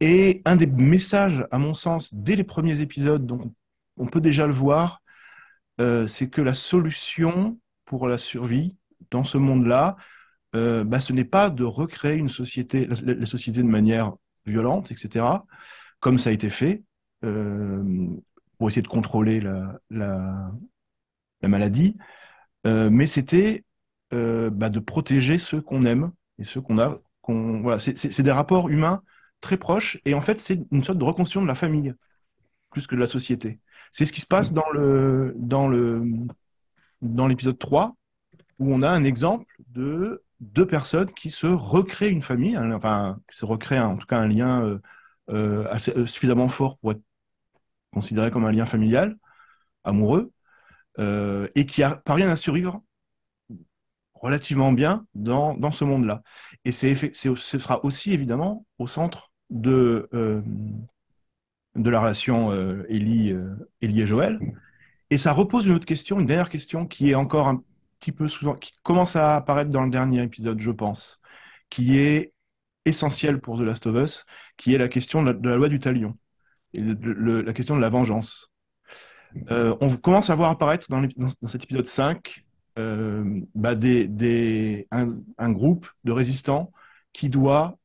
S2: Et un des messages, à mon sens, dès les premiers épisodes, dont on peut déjà le voir, euh, c'est que la solution pour la survie dans ce monde-là, euh, bah, ce n'est pas de recréer une société, la, société de manière violente, etc., comme ça a été fait, euh, pour essayer de contrôler la, la, la maladie, euh, mais c'était euh, bah, de protéger ceux qu'on aime et ceux qu'on a. qu'on voilà, c'est- c'est c'est des rapports humains très proches, et en fait, c'est une sorte de reconstruction de la famille, plus que de la société. C'est ce qui se passe dans le, dans le, dans l'épisode 3, où on a un exemple de deux personnes qui se recréent une famille, enfin, qui se recréent en tout cas un lien euh, assez, suffisamment fort pour être considéré comme un lien familial, amoureux, euh, et qui a, parviennent à survivre relativement bien dans, dans ce monde-là. Et c'est, ce sera aussi évidemment au centre de, euh, de la relation Ellie, euh, et Joël. Et ça repose une autre question, une dernière question qui est encore un petit peu qui commence à apparaître dans le dernier épisode, je pense, qui est essentielle pour The Last of Us, qui est la question de la loi du talion et la question de la vengeance. Euh, on commence à voir apparaître dans, cet épisode 5 euh, bah, des, un, groupe de résistants qui doit,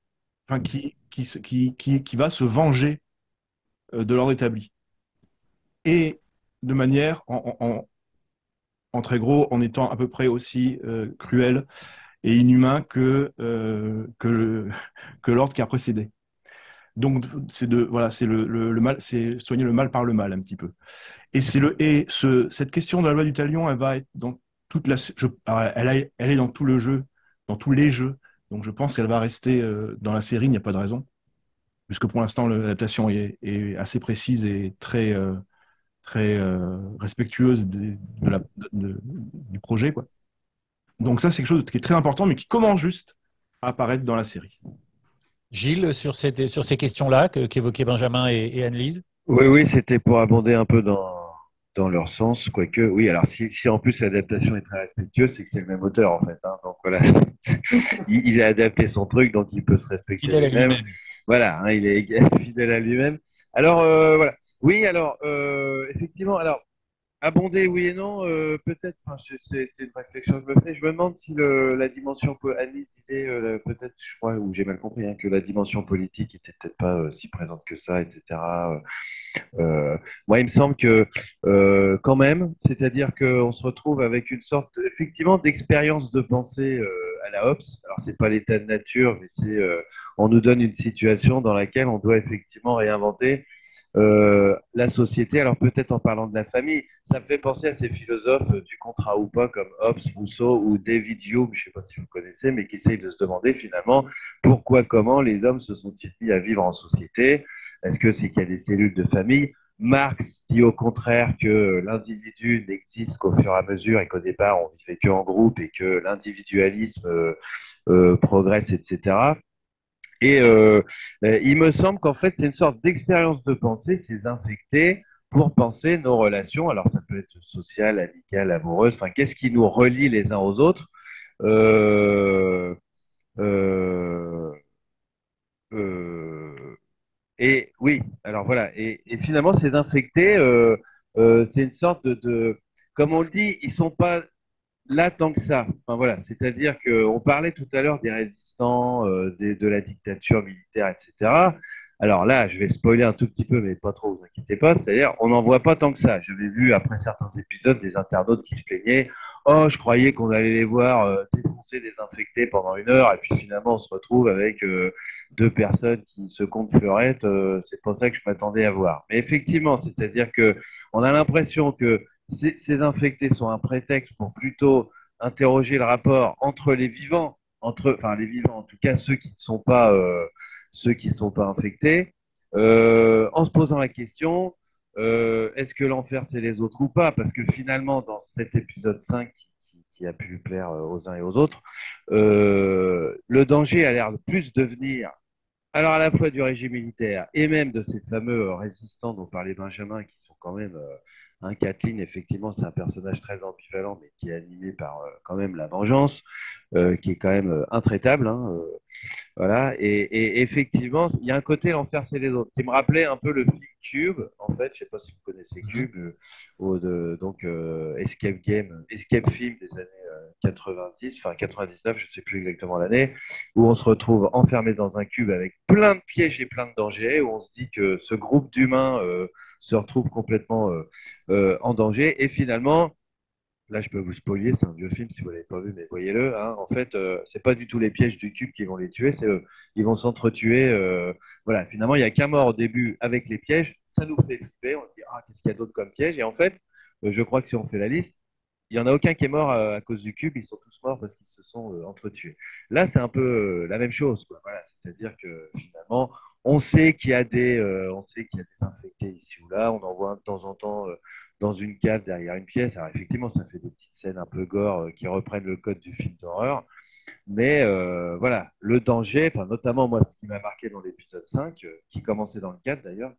S2: qui, qui, qui, qui, va se venger euh, de l'ordre établi. Et de manière, en, très gros, en étant à peu près aussi cruel et inhumain que, que l'ordre qui a précédé. Donc, c'est de, voilà, c'est le, mal, c'est soigner le mal par le mal un petit peu. Et c'est le, et ce, cette question de la loi du talion, elle va être dans toute la, elle, elle est dans tout le jeu, dans tous les jeux. Donc, je pense qu'elle va rester euh, dans la série. Il n'y a pas de raison, puisque pour l'instant, l'adaptation est, assez précise et très, euh, très euh, respectueuse du projet, quoi. Donc ça, c'est quelque chose qui est très important, mais qui commence juste à apparaître dans la série.
S1: Gilles, sur, cette, sur ces questions-là que- qu'évoquaient Benjamin et, et Anne-Lise?
S3: Oui, oui, c'était pour abonder un peu dans, dans leur sens, quoique, oui, alors si, si en plus l'adaptation est très respectueuse, c'est que c'est le même auteur en fait. hein. donc voilà, il, il a adapté son truc, donc il peut se respecter
S1: Fidèle à
S3: lui-même.
S1: lui-même.
S3: Voilà, hein, il est fidèle à lui-même. Alors, euh, voilà. Oui, alors, euh, effectivement, alors, abonder, oui et non, euh, peut-être, c'est une réflexion que je me fais. Je me demande si la dimension, disait, euh, peut-être, je crois, ou j'ai mal compris, hein, que la dimension politique était peut-être pas euh, si présente que ça, etc. Moi, il me semble que, quand même, c'est-à-dire qu'on se retrouve avec une sorte, effectivement, d'expérience de pensée à la Hobbes. Alors, c'est pas l'état de nature, mais c'est, on nous donne une situation dans laquelle on doit effectivement réinventer euh, la société. Alors peut-être en parlant de la famille, ça me fait penser à ces philosophes euh, du contrat ou pas comme Hobbes, Rousseau ou David Hume, je ne sais pas si vous connaissez, mais qui essayent de se demander finalement pourquoi, comment les hommes se sont-ils mis à vivre en société? Est-ce que c'est qu'il y a des cellules de famille? Marx dit au contraire que l'individu n'existe qu'au fur et à mesure et qu'au départ on vivait que en groupe et que l'individualisme euh, progresse, etc. Et euh, euh, il me semble qu'en fait, c'est une sorte d'expérience de pensée, c'est infecté pour penser nos relations. Alors, ça peut être social, amical, amoureuse. Enfin, qu'est-ce qui nous relie les uns aux autres? Euh, Et oui, alors voilà. Et, finalement, ces infectés, c'est une sorte de, de, comme on le dit, ils sont pas là tant que ça. Enfin, voilà, c'est-à-dire qu'on parlait tout à l'heure des résistants, euh, de la dictature militaire, etc. Alors là, je vais spoiler un tout petit peu, mais pas trop, vous inquiétez pas. C'est-à-dire, on n'en voit pas tant que ça. J'avais vu après certains épisodes des internautes qui se plaignaient. Oh, je croyais qu'on allait les voir euh, défoncer, désinfecter pendant une heure, et puis finalement, on se retrouve avec euh, deux personnes qui se comptent c'est pas ça que je m'attendais à voir. Mais effectivement, c'est-à-dire que on a l'impression que ces, infectés sont un prétexte pour plutôt interroger le rapport entre les vivants, entre, enfin les vivants, en tout cas ceux qui ne sont pas, euh, ceux qui sont pas infectés, euh, en se posant la question euh, est-ce que l'enfer c'est les autres ou pas? Parce que finalement, dans cet épisode 5 qui, qui a pu plaire aux uns et aux autres, le danger a l'air de plus de venir alors à la fois du régime militaire et même de ces fameux résistants dont parlait Benjamin, qui sont quand même Hein, Kathleen, effectivement, c'est un personnage très ambivalent, mais qui est animé par euh, quand même la vengeance, euh, qui est quand même euh, intraitable. hein, Voilà, et, effectivement, il y a un côté l'enfer, c'est les autres, qui me rappelait un peu le film Cube, en fait, je ne sais pas si vous connaissez mhm. Cube, de, donc Escape Game, Escape Film des années 90, enfin 99, je ne sais plus exactement l'année, où on se retrouve enfermé dans un cube avec plein de pièges et plein de dangers, où on se dit que ce groupe d'humains se retrouve complètement en danger, et finalement, Là, je peux vous spoiler, c'est un vieux film si vous ne l'avez pas vu, mais voyez-le. Hein. En fait, euh, c'est pas du tout les pièges du cube qui vont les tuer, c'est Ils vont s'entretuer. Euh, voilà, finalement, il n'y a qu'un mort au début avec les pièges. Ça nous fait flipper. On se dit, ah, qu'est-ce qu'il y a d'autre comme piège? Et en fait, euh, je crois que si on fait la liste, il n'y en a aucun qui est mort à, cause du cube. Ils sont tous morts parce qu'ils se sont entretués. Là, c'est un peu la même chose. Voilà, C'est-à-dire que finalement, on sait qu'il y a des, qu'il y a des infectés ici ou là. On en voit de temps en temps dans une cave derrière une pièce. Alors effectivement, ça fait des petites scènes un peu gore euh, qui reprennent le code du film d'horreur. Mais euh, voilà, le danger, notamment moi, ce qui m'a marqué dans l'épisode 5, euh, qui commençait dans le 4 d'ailleurs,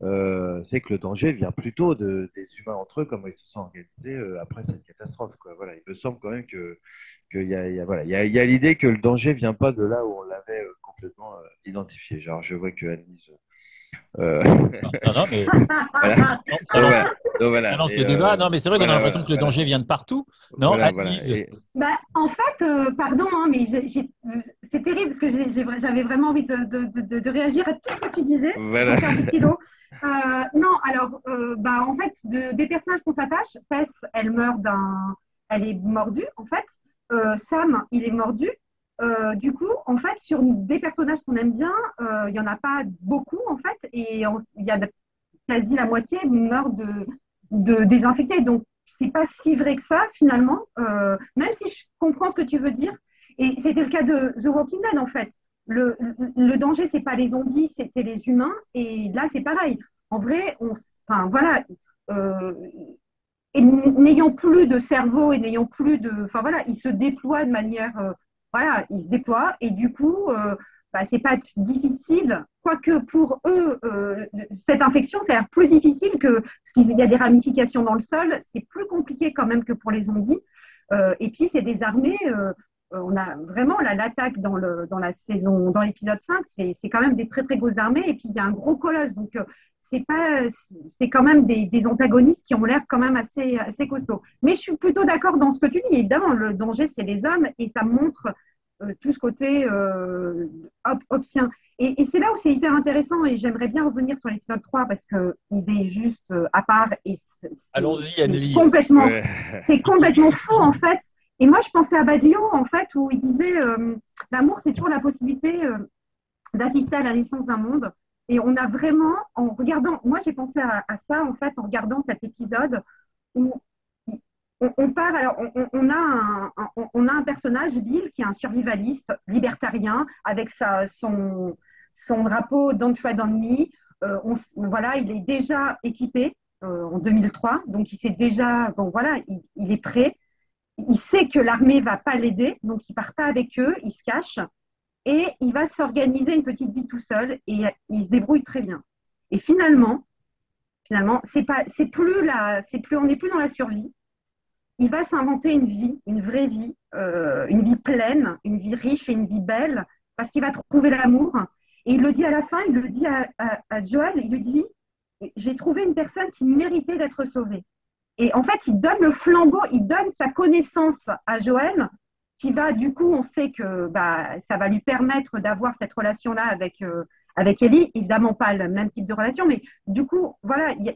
S3: c'est que le danger vient plutôt de, des humains entre eux, comment ils se sont organisés après cette catastrophe. Quoi. Voilà, il me semble quand même que qu'il y a, y a, voilà, y a, l'idée que le danger vient pas de là où on l'avait complètement identifié. Genre, je vois que Anise
S1: euh... Non, non, mais. voilà. Non, voilà. Non, ce débat. Non, mais c'est vrai qu'on a l'impression que le danger vient de partout. Non,
S4: bah, En fait, euh, pardon, hein, mais euh, c'est terrible parce que j'avais vraiment envie de, de, de, réagir à tout ce que tu disais. Voilà. Euh, non, alors, bah, en fait, des personnages qu'on s'attache, Tess, elle meurt d'un. Elle est mordue, en fait. Sam, il est mordu. Euh, du coup, en fait, sur des personnages qu'on aime bien, euh, il n'y en a pas beaucoup, en fait, et il y a quasi la moitié meurt de, de désinfectés. Donc, c'est pas si vrai que ça, finalement, euh, même si je comprends ce que tu veux dire. Et c'était le cas de The Walking Dead, en fait. Le, le danger, c'est pas les zombies, c'était les humains. Et là, c'est pareil. En vrai, enfin, voilà, n'ayant plus de cerveau et n'ayant plus de, enfin voilà, ils se déploient de manière voilà, ils se déploient et du coup, euh, bah, c'est pas difficile. Quoique pour eux, euh, cette infection, c'est plus difficile que parce qu'il y a des ramifications dans le sol, c'est plus compliqué quand même que pour les zombies. Euh, et puis, c'est des armées. On a vraiment l'attaque dans, le, dans la saison, dans l'épisode 5, c'est quand même des très très grosses armées. Et puis, il y a un gros colosse. Donc, c'est pas, c'est quand même des, des, antagonistes qui ont l'air quand même assez, assez costauds. Mais je suis plutôt d'accord dans ce que tu dis. Évidemment, le danger, c'est les hommes et ça montre euh, tout ce côté euh. Et, et c'est là où c'est hyper intéressant et j'aimerais bien revenir sur l'épisode 3 parce qu'il est juste euh, à part et
S1: c'est
S4: complètement, c'est complètement faux en fait. Et moi, je pensais à Badio en fait où il disait l'amour, c'est toujours la possibilité d'assister à la naissance d'un monde. Et on a vraiment, en regardant, moi j'ai pensé à, ça en fait en regardant cet épisode où on, part, alors on, a un, on, a un, personnage, Bill, qui est un survivaliste libertarien avec sa, son, son drapeau Don't Tread on Me. Euh, voilà, il est déjà équipé euh, en 2003, donc il sait déjà, bon voilà, il, est prêt. Il sait que l'armée va pas l'aider, donc il part pas avec eux, il se cache et il va s'organiser une petite vie tout seul et il se débrouille très bien. Et finalement, finalement, c'est pas, c'est plus la, c'est plus, on n'est plus dans la survie. Il va s'inventer une vie, une vraie vie, euh, une vie pleine, une vie riche et une vie belle, parce qu'il va trouver l'amour. Et il le dit à la fin, il le dit à, à, Joël, il lui dit, j'ai trouvé une personne qui méritait d'être sauvée. Et en fait, il donne le flambeau, il donne sa connaissance à Joël qui va, du coup, on sait que bah, ça va lui permettre d'avoir cette relation-là avec, euh, avec Ellie. Évidemment, pas le même type de relation, mais du coup, voilà, il y, a,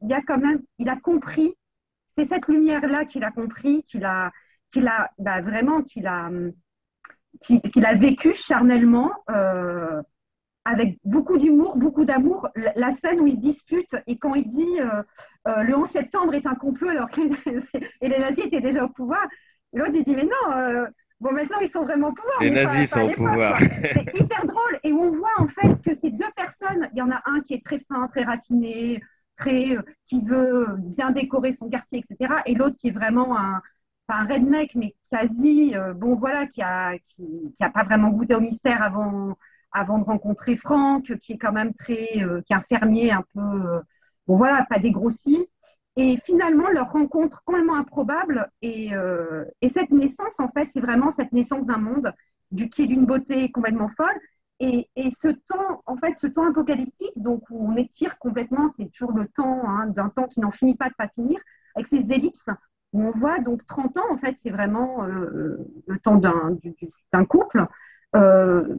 S4: il y a quand même, il a compris, c'est cette lumière-là qu'il a compris, qu'il a, qu'il a bah, vraiment, qu'il a, qu'il a vécu charnellement. Euh, avec beaucoup d'humour, beaucoup d'amour, la scène où ils se disputent et quand il dit euh, le 11 septembre est un complot alors que les nazis étaient déjà au pouvoir, l'autre lui dit, mais non, euh, bon, maintenant ils sont vraiment au pouvoir.
S3: Les nazis sont au pouvoir.
S4: C'est hyper drôle. Et on voit en fait que ces deux personnes, il y en a un qui est très fin, très raffiné, très, euh, qui veut bien décorer son quartier, etc. Et l'autre qui est vraiment un, pas un redneck, mais quasi, euh, bon voilà, qui a, qui, qui a pas vraiment goûté au mystère avant, avant de rencontrer Franck, qui est quand même très, qui est un fermier un peu, bon voilà, pas dégrossi. Et finalement, leur rencontre complètement improbable. Et, euh, et cette naissance, en fait, c'est vraiment cette naissance d'un monde qui est d'une beauté complètement folle. Et, ce temps, en fait, ce temps apocalyptique, donc où on étire complètement, c'est toujours le temps hein, d'un temps qui n'en finit pas de pas finir, avec ces ellipses où on voit donc 30 ans, en fait, c'est vraiment euh, le temps d'un couple. Euh,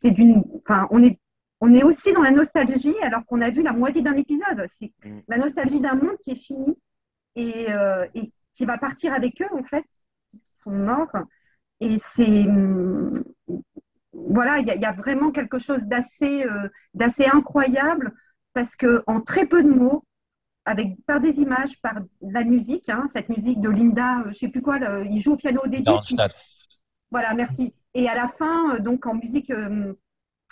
S4: c'est d'une, enfin, on est, on est aussi dans la nostalgie alors qu'on a vu la moitié d'un épisode. C'est mm. la nostalgie d'un monde qui est fini et, euh, et, qui va partir avec eux, en fait, puisqu'ils sont morts. Et c'est, voilà, il y, y, a vraiment quelque chose d'assez, d'assez incroyable parce que en très peu de mots, avec, par des images, par la musique, hein, cette musique de Linda, euh, je ne sais plus quoi, il joue au piano au début. Voilà, merci. Et à la fin, euh, donc en musique, euh,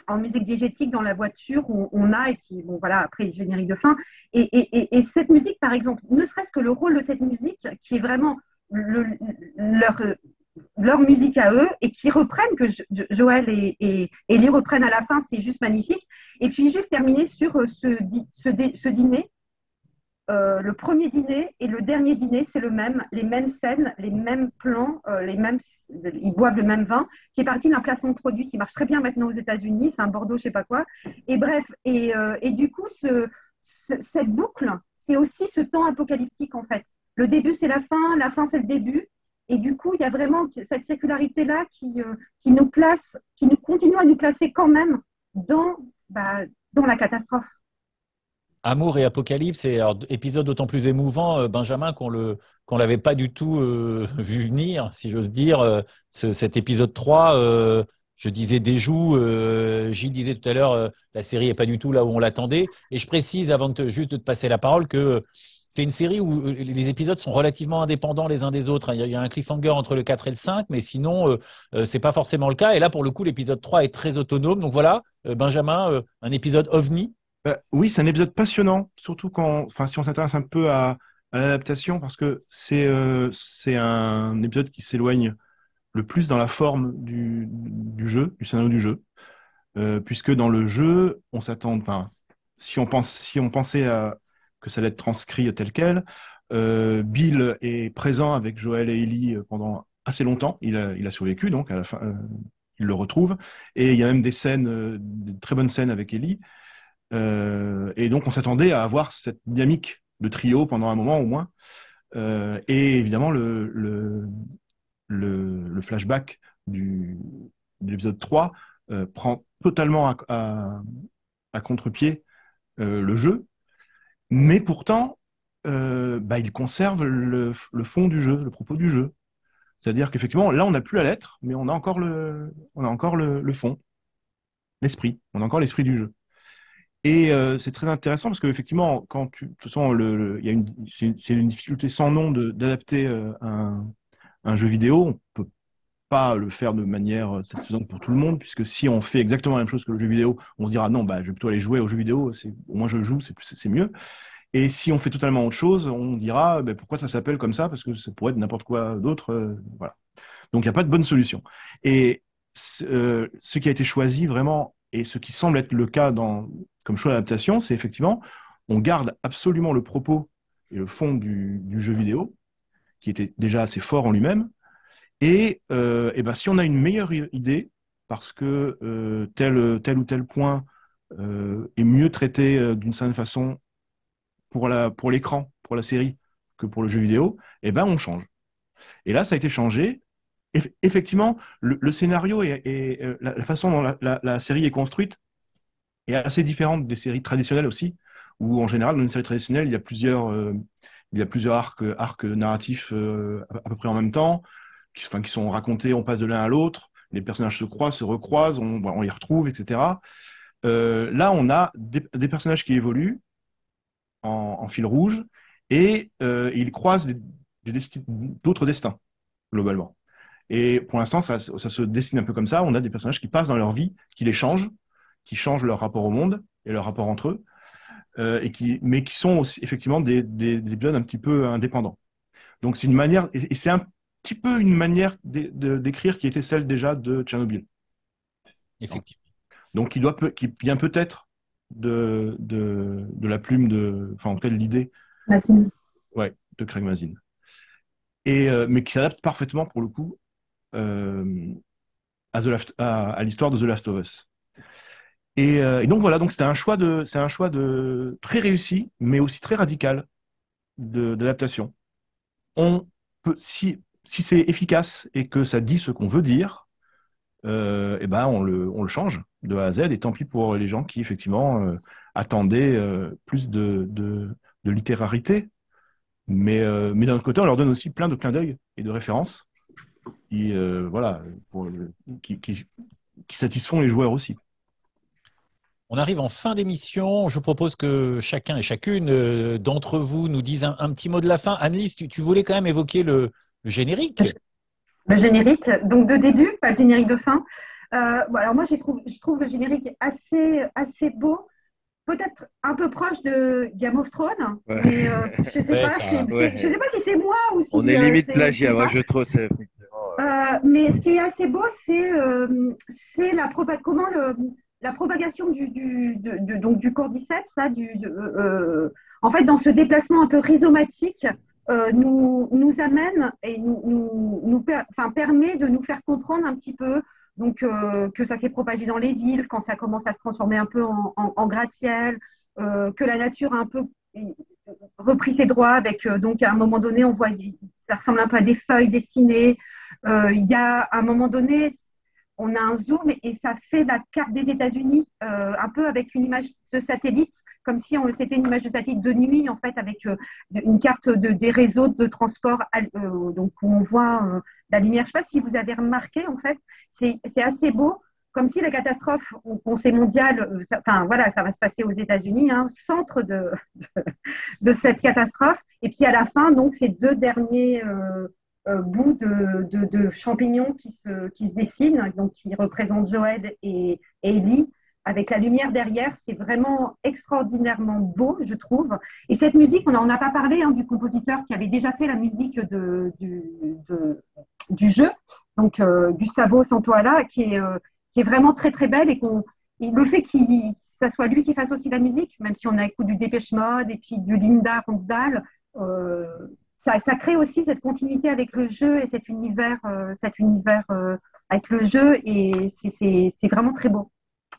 S4: en musique diégétique dans la voiture, on, a, et puis bon voilà, après générique de fin. Et, et, et, cette musique, par exemple, ne serait-ce que le rôle de cette musique, qui est vraiment le, leur, leur musique à eux et qui reprennent, que Joël et, et reprennent à la fin, c'est juste magnifique. Et puis juste terminer sur ce, ce, ce dîner euh, le premier dîner et le dernier dîner, c'est le même, les mêmes scènes, les mêmes plans, euh, les mêmes, ils boivent le même vin, qui est parti d'un placement de produit qui marche très bien maintenant aux États-Unis, c'est un Bordeaux, je sais pas quoi. Et bref, et, euh, du coup, ce, cette boucle, c'est aussi ce temps apocalyptique en fait. Le début, c'est la fin, la fin, c'est le début. Et du coup, il y a vraiment cette circularité-là qui, nous place, qui nous continue à nous placer quand même dans, bah, dans la catastrophe.
S1: Amour et Apocalypse, et épisode d'autant plus émouvant, euh, Benjamin, qu'on le qu'on l'avait pas du tout euh, vu venir, si j'ose dire. Euh, cet épisode 3, je disais des joues, Gilles disait tout à l'heure, la série est pas du tout là où on l'attendait. Et je précise, avant de juste de te passer la parole, que c'est une série où les épisodes sont relativement indépendants les uns des autres. Il y a un cliffhanger entre le 4 et le 5, mais sinon, c'est pas forcément le cas. Et là, pour le coup, l'épisode 3 est très autonome. Donc voilà, Benjamin, un épisode ovni
S2: bah, oui, c'est un épisode passionnant, surtout quand, si on s'intéresse un peu à, l'adaptation, parce que c'est euh, c'est un épisode qui s'éloigne le plus dans la forme du, du jeu, du scénario du jeu, euh, puisque dans le jeu, on s'attend, enfin, si on si on pensait à, que ça allait être transcrit tel quel, euh, Bill est présent avec Joël et Ellie pendant assez longtemps. Il a, il a survécu, donc à la fin, il le retrouve. Et il y a même des scènes, des très bonnes scènes avec Ellie. Euh, et donc, on s'attendait à avoir cette dynamique de trio pendant un moment au moins. Euh, et évidemment, le, flashback de l'épisode 3 euh, prend totalement à, contre-pied le jeu. Mais pourtant, bah, il conserve le, fond du jeu, le propos du jeu. C'est-à-dire qu'effectivement, là, on n'a plus la lettre, mais on a encore le fond, l'esprit. On a encore l'esprit du jeu. Et euh, c'est très intéressant parce qu'effectivement, quand tu, de toute façon, le, une, c'est, une difficulté sans nom d'adapter euh, un, jeu vidéo. On peut pas le faire de manière euh, satisfaisante pour tout le monde, puisque si on fait exactement la même chose que le jeu vidéo, on se dira non, bah, je vais plutôt aller jouer au jeu vidéo, au moins je joue, c'est, c'est mieux. Et si on fait totalement autre chose, on dira bah, pourquoi ça s'appelle comme ça, parce que ça pourrait être n'importe quoi d'autre. voilà. Donc il n'y a pas de bonne solution. Et ce qui a été choisi vraiment, et ce qui semble être le cas dans, comme choix d'adaptation, c'est effectivement, on garde absolument le propos et le fond du, jeu vidéo, qui était déjà assez fort en lui-même. Et, euh, ben, si on a une meilleure idée, parce que euh, tel, tel ou tel point euh, est mieux traité d'une certaine façon pour la pour l'écran, pour la série, que pour le jeu vidéo, et ben on change. Et là, ça a été changé. effectivement, le, scénario et, la, façon dont la, série est construite est assez différente des séries traditionnelles aussi, où en général, dans une série traditionnelle, il y a plusieurs, euh, il y a plusieurs arcs, arcs narratifs euh, à peu près en même temps, qui, sont racontés, on passe de l'un à l'autre, les personnages se croisent, se recroisent, on, on y retrouve, etc. Euh, là, on a des, personnages qui évoluent en, fil rouge et ils croisent d'autres destins, globalement. Et pour l'instant, ça, se dessine un peu comme ça. On a des personnages qui passent dans leur vie, qui les changent, qui changent leur rapport au monde et leur rapport entre eux, euh, et qui, mais qui sont aussi effectivement des, des, épisodes un petit peu indépendants. Donc c'est une manière, et c'est un petit peu une manière d'écrire qui était celle déjà de Tchernobyl.
S1: Effectivement.
S2: Donc qui doit, qui vient peut-être de, de, de, la plume de, enfin en tout cas de l'idée. Ouais, de Craig Mazin. Et euh, mais qui s'adapte parfaitement pour le coup euh, à- à l'histoire de The Last of Us. Et, euh, et donc voilà, donc c'était un choix de, c'est un choix de très réussi, mais aussi très radical d'adaptation. On peut, si, si c'est efficace et que ça dit ce qu'on veut dire, euh, eh ben on le, on le change de A à Z. Et tant pis pour les gens qui effectivement euh, attendaient plus de, de, littérarité. Mais, mais d'un autre côté, on leur donne aussi plein de clins d'œil et de références voilà, qui, qui satisfont les joueurs aussi.
S1: On arrive en fin d'émission. Je vous propose que chacun et chacune euh, d'entre vous nous dise un, un petit mot de la fin. Annelise, tu, tu voulais quand même évoquer le, le générique.
S4: Le générique, donc de début, pas le générique de fin. Euh, bon, alors moi, trouve, je trouve le générique assez, assez beau, peut-être un peu proche de Game of Thrones,
S3: Ouais.
S4: mais euh, je sais
S1: Ouais,
S4: pas,
S1: ça-
S4: c'est-
S3: ouais.
S4: c'est- je sais pas si c'est moi ou si
S3: On est
S4: euh,
S3: limite plagiat, moi je trouve. C'est effectivement.
S4: mais ce qui est assez beau, c'est euh, la propa- comment le, la propagation du, du, donc du cordyceps, de- euh, en fait, dans ce déplacement un peu rhizomatique, euh, nous, amène et nous, permet de nous faire comprendre un petit peu euh, que ça s'est propagé dans les villes, quand ça commence à se transformer un peu en, gratte-ciel, euh, que la nature a un peu repris ses droits avec, euh, donc à un moment donné, on voit, ça ressemble un peu à des feuilles dessinées. Euh, Il y a à un moment donné, on a un zoom et ça fait la carte des États-Unis, euh, un peu avec une image de satellite, comme si on- c'était une image de satellite de nuit, en fait, avec euh, une carte de, des réseaux de transport, euh, donc où on voit la lumière. Je ne sais pas si vous avez remarqué, en fait, c'est assez beau, comme si la catastrophe, mondiale, euh, ça- enfin voilà, ça va se passer aux États-Unis, hein, centre de, de, de cette catastrophe. Et puis à la fin, donc, ces deux derniers bouts de, de, champignons qui se, qui dessinent, donc qui représentent Joël et, Ellie, avec la lumière derrière, c'est vraiment extraordinairement beau, je trouve. Et cette musique, on n'en a pas parlé hein, du compositeur qui avait déjà fait la musique du, jeu, donc euh, Gustavo est, euh, qui est vraiment très très belle et qu'on le fait que ça soit lui qui fasse aussi la musique, même si on a écouté du Dépêche Mode et puis du Linda euh, ça, ça crée aussi cette continuité avec le jeu et cet univers, euh, cet univers euh, avec le jeu et c'est- vraiment très beau.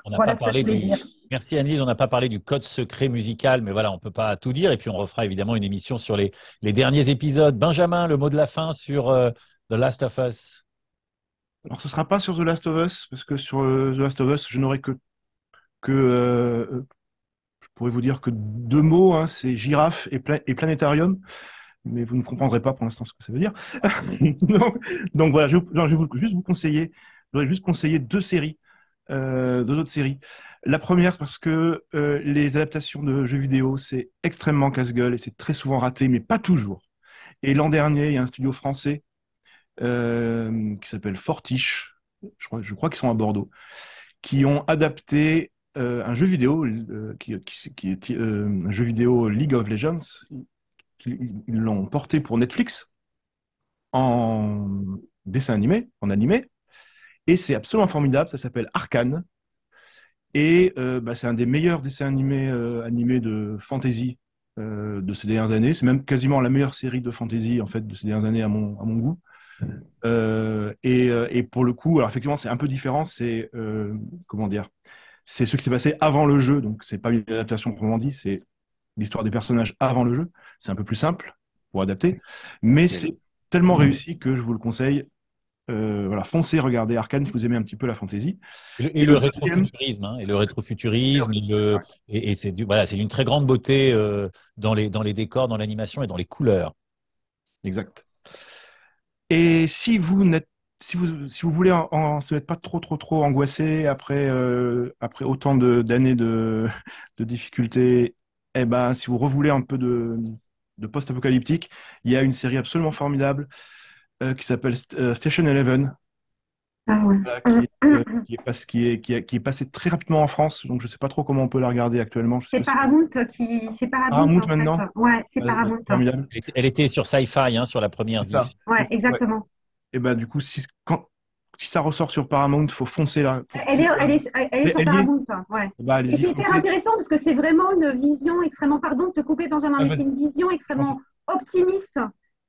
S1: On n'a
S4: Voilà
S1: pas
S4: ce que
S1: parlé
S4: je voulais
S1: du-
S4: dire.
S1: Merci Annelise, on n'a pas parlé du code secret musical, mais voilà, on peut pas tout dire. Et puis on refera évidemment une émission sur les, les derniers épisodes. Benjamin, le mot de la fin sur euh, The Last of Us.
S2: Alors, ce sera pas sur The Last of Us, parce que sur euh, The Last of Us, je n'aurai que, que euh, je pourrais vous dire que deux mots, hein, c'est girafe et, pla- et planétarium, mais vous ne comprendrez pas pour l'instant ce que ça veut dire. donc, voilà, je, vais juste vous conseiller, je voudrais juste conseiller deux séries, euh, deux autres séries. La première, parce que euh, les adaptations de jeux vidéo, c'est extrêmement casse-gueule et c'est très souvent raté, mais pas toujours. Et l'an dernier, il y a un studio français euh, qui s'appelle Fortiche, je crois, je crois qu'ils sont à Bordeaux, qui ont adapté un jeu vidéo qui, est un jeu vidéo League of Legends. Ils ils l'ont porté pour Netflix en dessin animé, en animé, et c'est absolument formidable. Ça s'appelle Arcane. Et euh, bah, c'est un des meilleurs dessins animés, euh, animés de fantasy euh, de ces dernières années. C'est même quasiment la meilleure série de fantasy en fait de ces dernières années à mon, goût. Et, pour le coup, alors effectivement, c'est un peu différent. C'est comment dire? C'est ce qui s'est passé avant le jeu, donc c'est pas une adaptation proprement dit. C'est l'histoire des personnages avant le jeu. C'est un peu plus simple pour adapter, mais c'est tellement réussi que je vous le conseille. Euh, voilà, foncez, regardez Arcane si vous aimez un petit peu la fantasy.
S1: Et le, et
S2: Et
S1: le
S2: le deuxième-
S1: rétrofuturisme, hein, et le rétrofuturisme, et, le- et, c'est voilà, c'est d'une très grande beauté euh, dans les dans les décors, dans l'animation et dans les couleurs.
S2: Exact. Et si vous n'êtes si vous, si vous voulez en, en- se mettre pas trop trop trop angoissé après euh, après autant de d'années de, de difficultés, eh ben si vous revoulez un peu de, de post-apocalyptique, il y a une série absolument formidable euh, qui s'appelle euh, Station Eleven,
S4: Ah ouais.
S2: voilà, qui, est, euh, qui, est pas- qui, est, qui, est, qui est passée très rapidement en France, donc je sais pas trop comment on peut la regarder actuellement.
S4: C'est Paramount qui, c'est Paramount,
S2: Paramount
S4: en fait.
S2: maintenant
S4: Ouais, c'est Paramount.
S1: Elle était, sur Sci-Fi hein, sur la première.
S4: Ouais, exactement.
S2: Et ben du coup si quand si ça ressort sur Paramount, faut foncer là. faut-
S4: Elle est, elle est, elle est
S2: Elle-
S4: sur
S2: elle y est
S4: Paramount. Ouais.
S2: Eh ben,
S4: c'est hyper
S2: foncez.
S4: intéressant parce que c'est vraiment une vision extrêmement, pardon de te couper Benjamin,
S2: Ah,
S4: mais c'est une vision extrêmement optimiste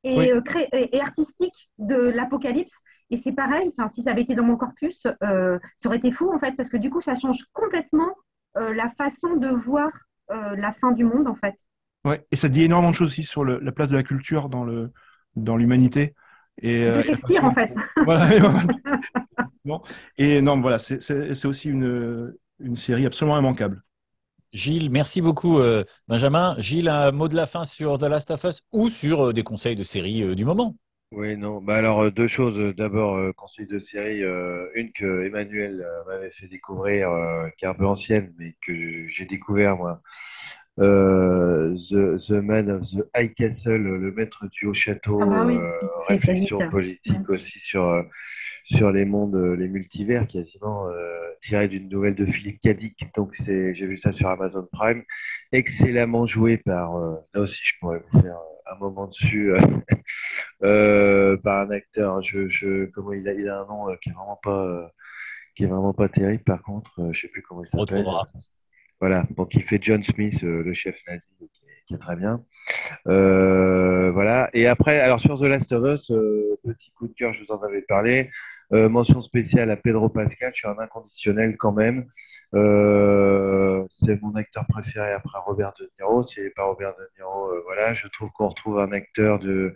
S4: et,
S2: Oui.
S4: euh, cré- et, artistique de l'apocalypse. Et c'est pareil, si ça avait été dans mon corpus, ça aurait été fou en fait, parce que du coup, ça change complètement la façon de voir la fin du monde en fait.
S2: Ouais, et ça dit énormément de choses aussi sur la place de la culture dans le dans l'humanité.
S4: Et, de Shakespeare en fait.
S2: bon. Et non, voilà, c'est aussi une, une série absolument immanquable.
S1: Gilles, merci beaucoup euh, Benjamin. Gilles, un mot de la fin sur The Last of Us ou sur euh, des conseils de série euh, du moment?
S3: Oui, non. Bah alors deux choses. D'abord, conseil de série, une que Emmanuel m'avait fait découvrir, qui est un peu ancienne, mais que j'ai découvert moi. The, the, Man of the High Castle, le maître du haut château, ah bah réflexion politique aussi sur sur les mondes, euh, les multivers, quasiment euh, tiré d'une nouvelle de Philippe Cadic. Donc, j'ai vu ça sur Amazon Prime. Excellemment joué par, euh, là aussi, je pourrais vous faire un moment dessus, par un acteur. Je, je, comment il a, il a un nom qui est vraiment pas, qui est vraiment pas terrible. Par contre, je sais plus comment il s'appelle. Voilà. Donc, il fait John Smith, le chef nazi, qui est, très bien. voilà. Et après, alors sur The Last of Us, petit coup de cœur, je vous en avais parlé. Euh, mention spéciale à Pedro Pascal, je suis un inconditionnel quand même. Euh, c'est mon acteur préféré après Robert De Niro. S'il n'est pas Robert De Niro, euh, voilà, je trouve qu'on retrouve un acteur de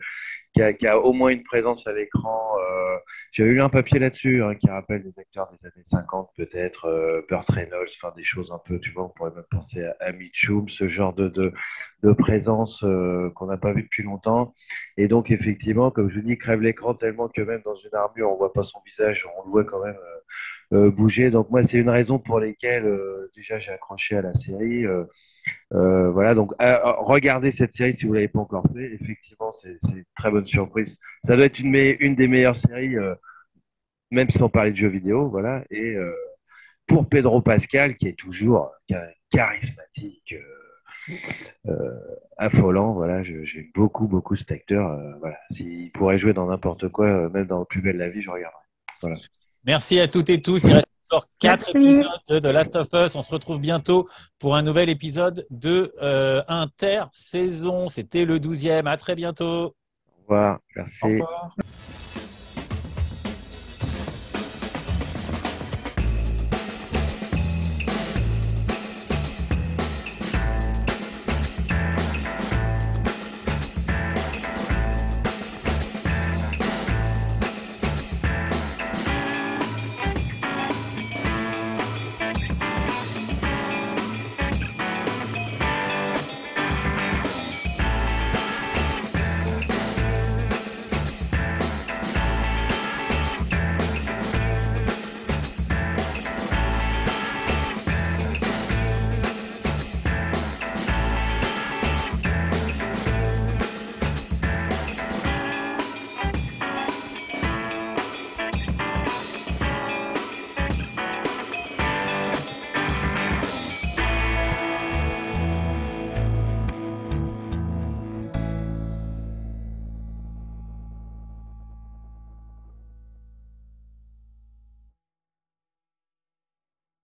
S3: qui a, au moins une présence à l'écran. Euh, J'avais lu un papier là-dessus hein, qui rappelle des acteurs des années 50, peut-être euh, Burt Reynolds, des choses un peu, tu vois, on pourrait même penser à, à Mitchum, ce genre de, de, présence euh, qu'on n'a pas vu depuis longtemps. Et donc, effectivement, comme je vous dis, crève l'écran tellement que même dans une armure, on voit pas son visage, on le voit quand même euh, bouger. Donc, moi, c'est une raison pour lesquelles déjà j'ai accroché à la série. Euh, voilà, donc euh, euh, regardez cette série si vous ne l'avez pas encore fait. Effectivement, c'est une très bonne surprise. Ça doit être une, des meilleures séries, même sans parler de jeux vidéo. Voilà. Et pour Pedro Pascal, qui est toujours charismatique, affolant, voilà, j'ai beaucoup, beaucoup cet acteur. voilà. S'il pourrait jouer dans n'importe quoi, même dans le plus belle de la vie, je regarderais. Voilà.
S1: Merci à toutes et tous. Il reste encore quatre épisodes de The Last of Us. On se retrouve bientôt pour un nouvel épisode de euh, Inter-saison. C'était le 12e. À très bientôt.
S3: Au revoir. Merci. Au revoir.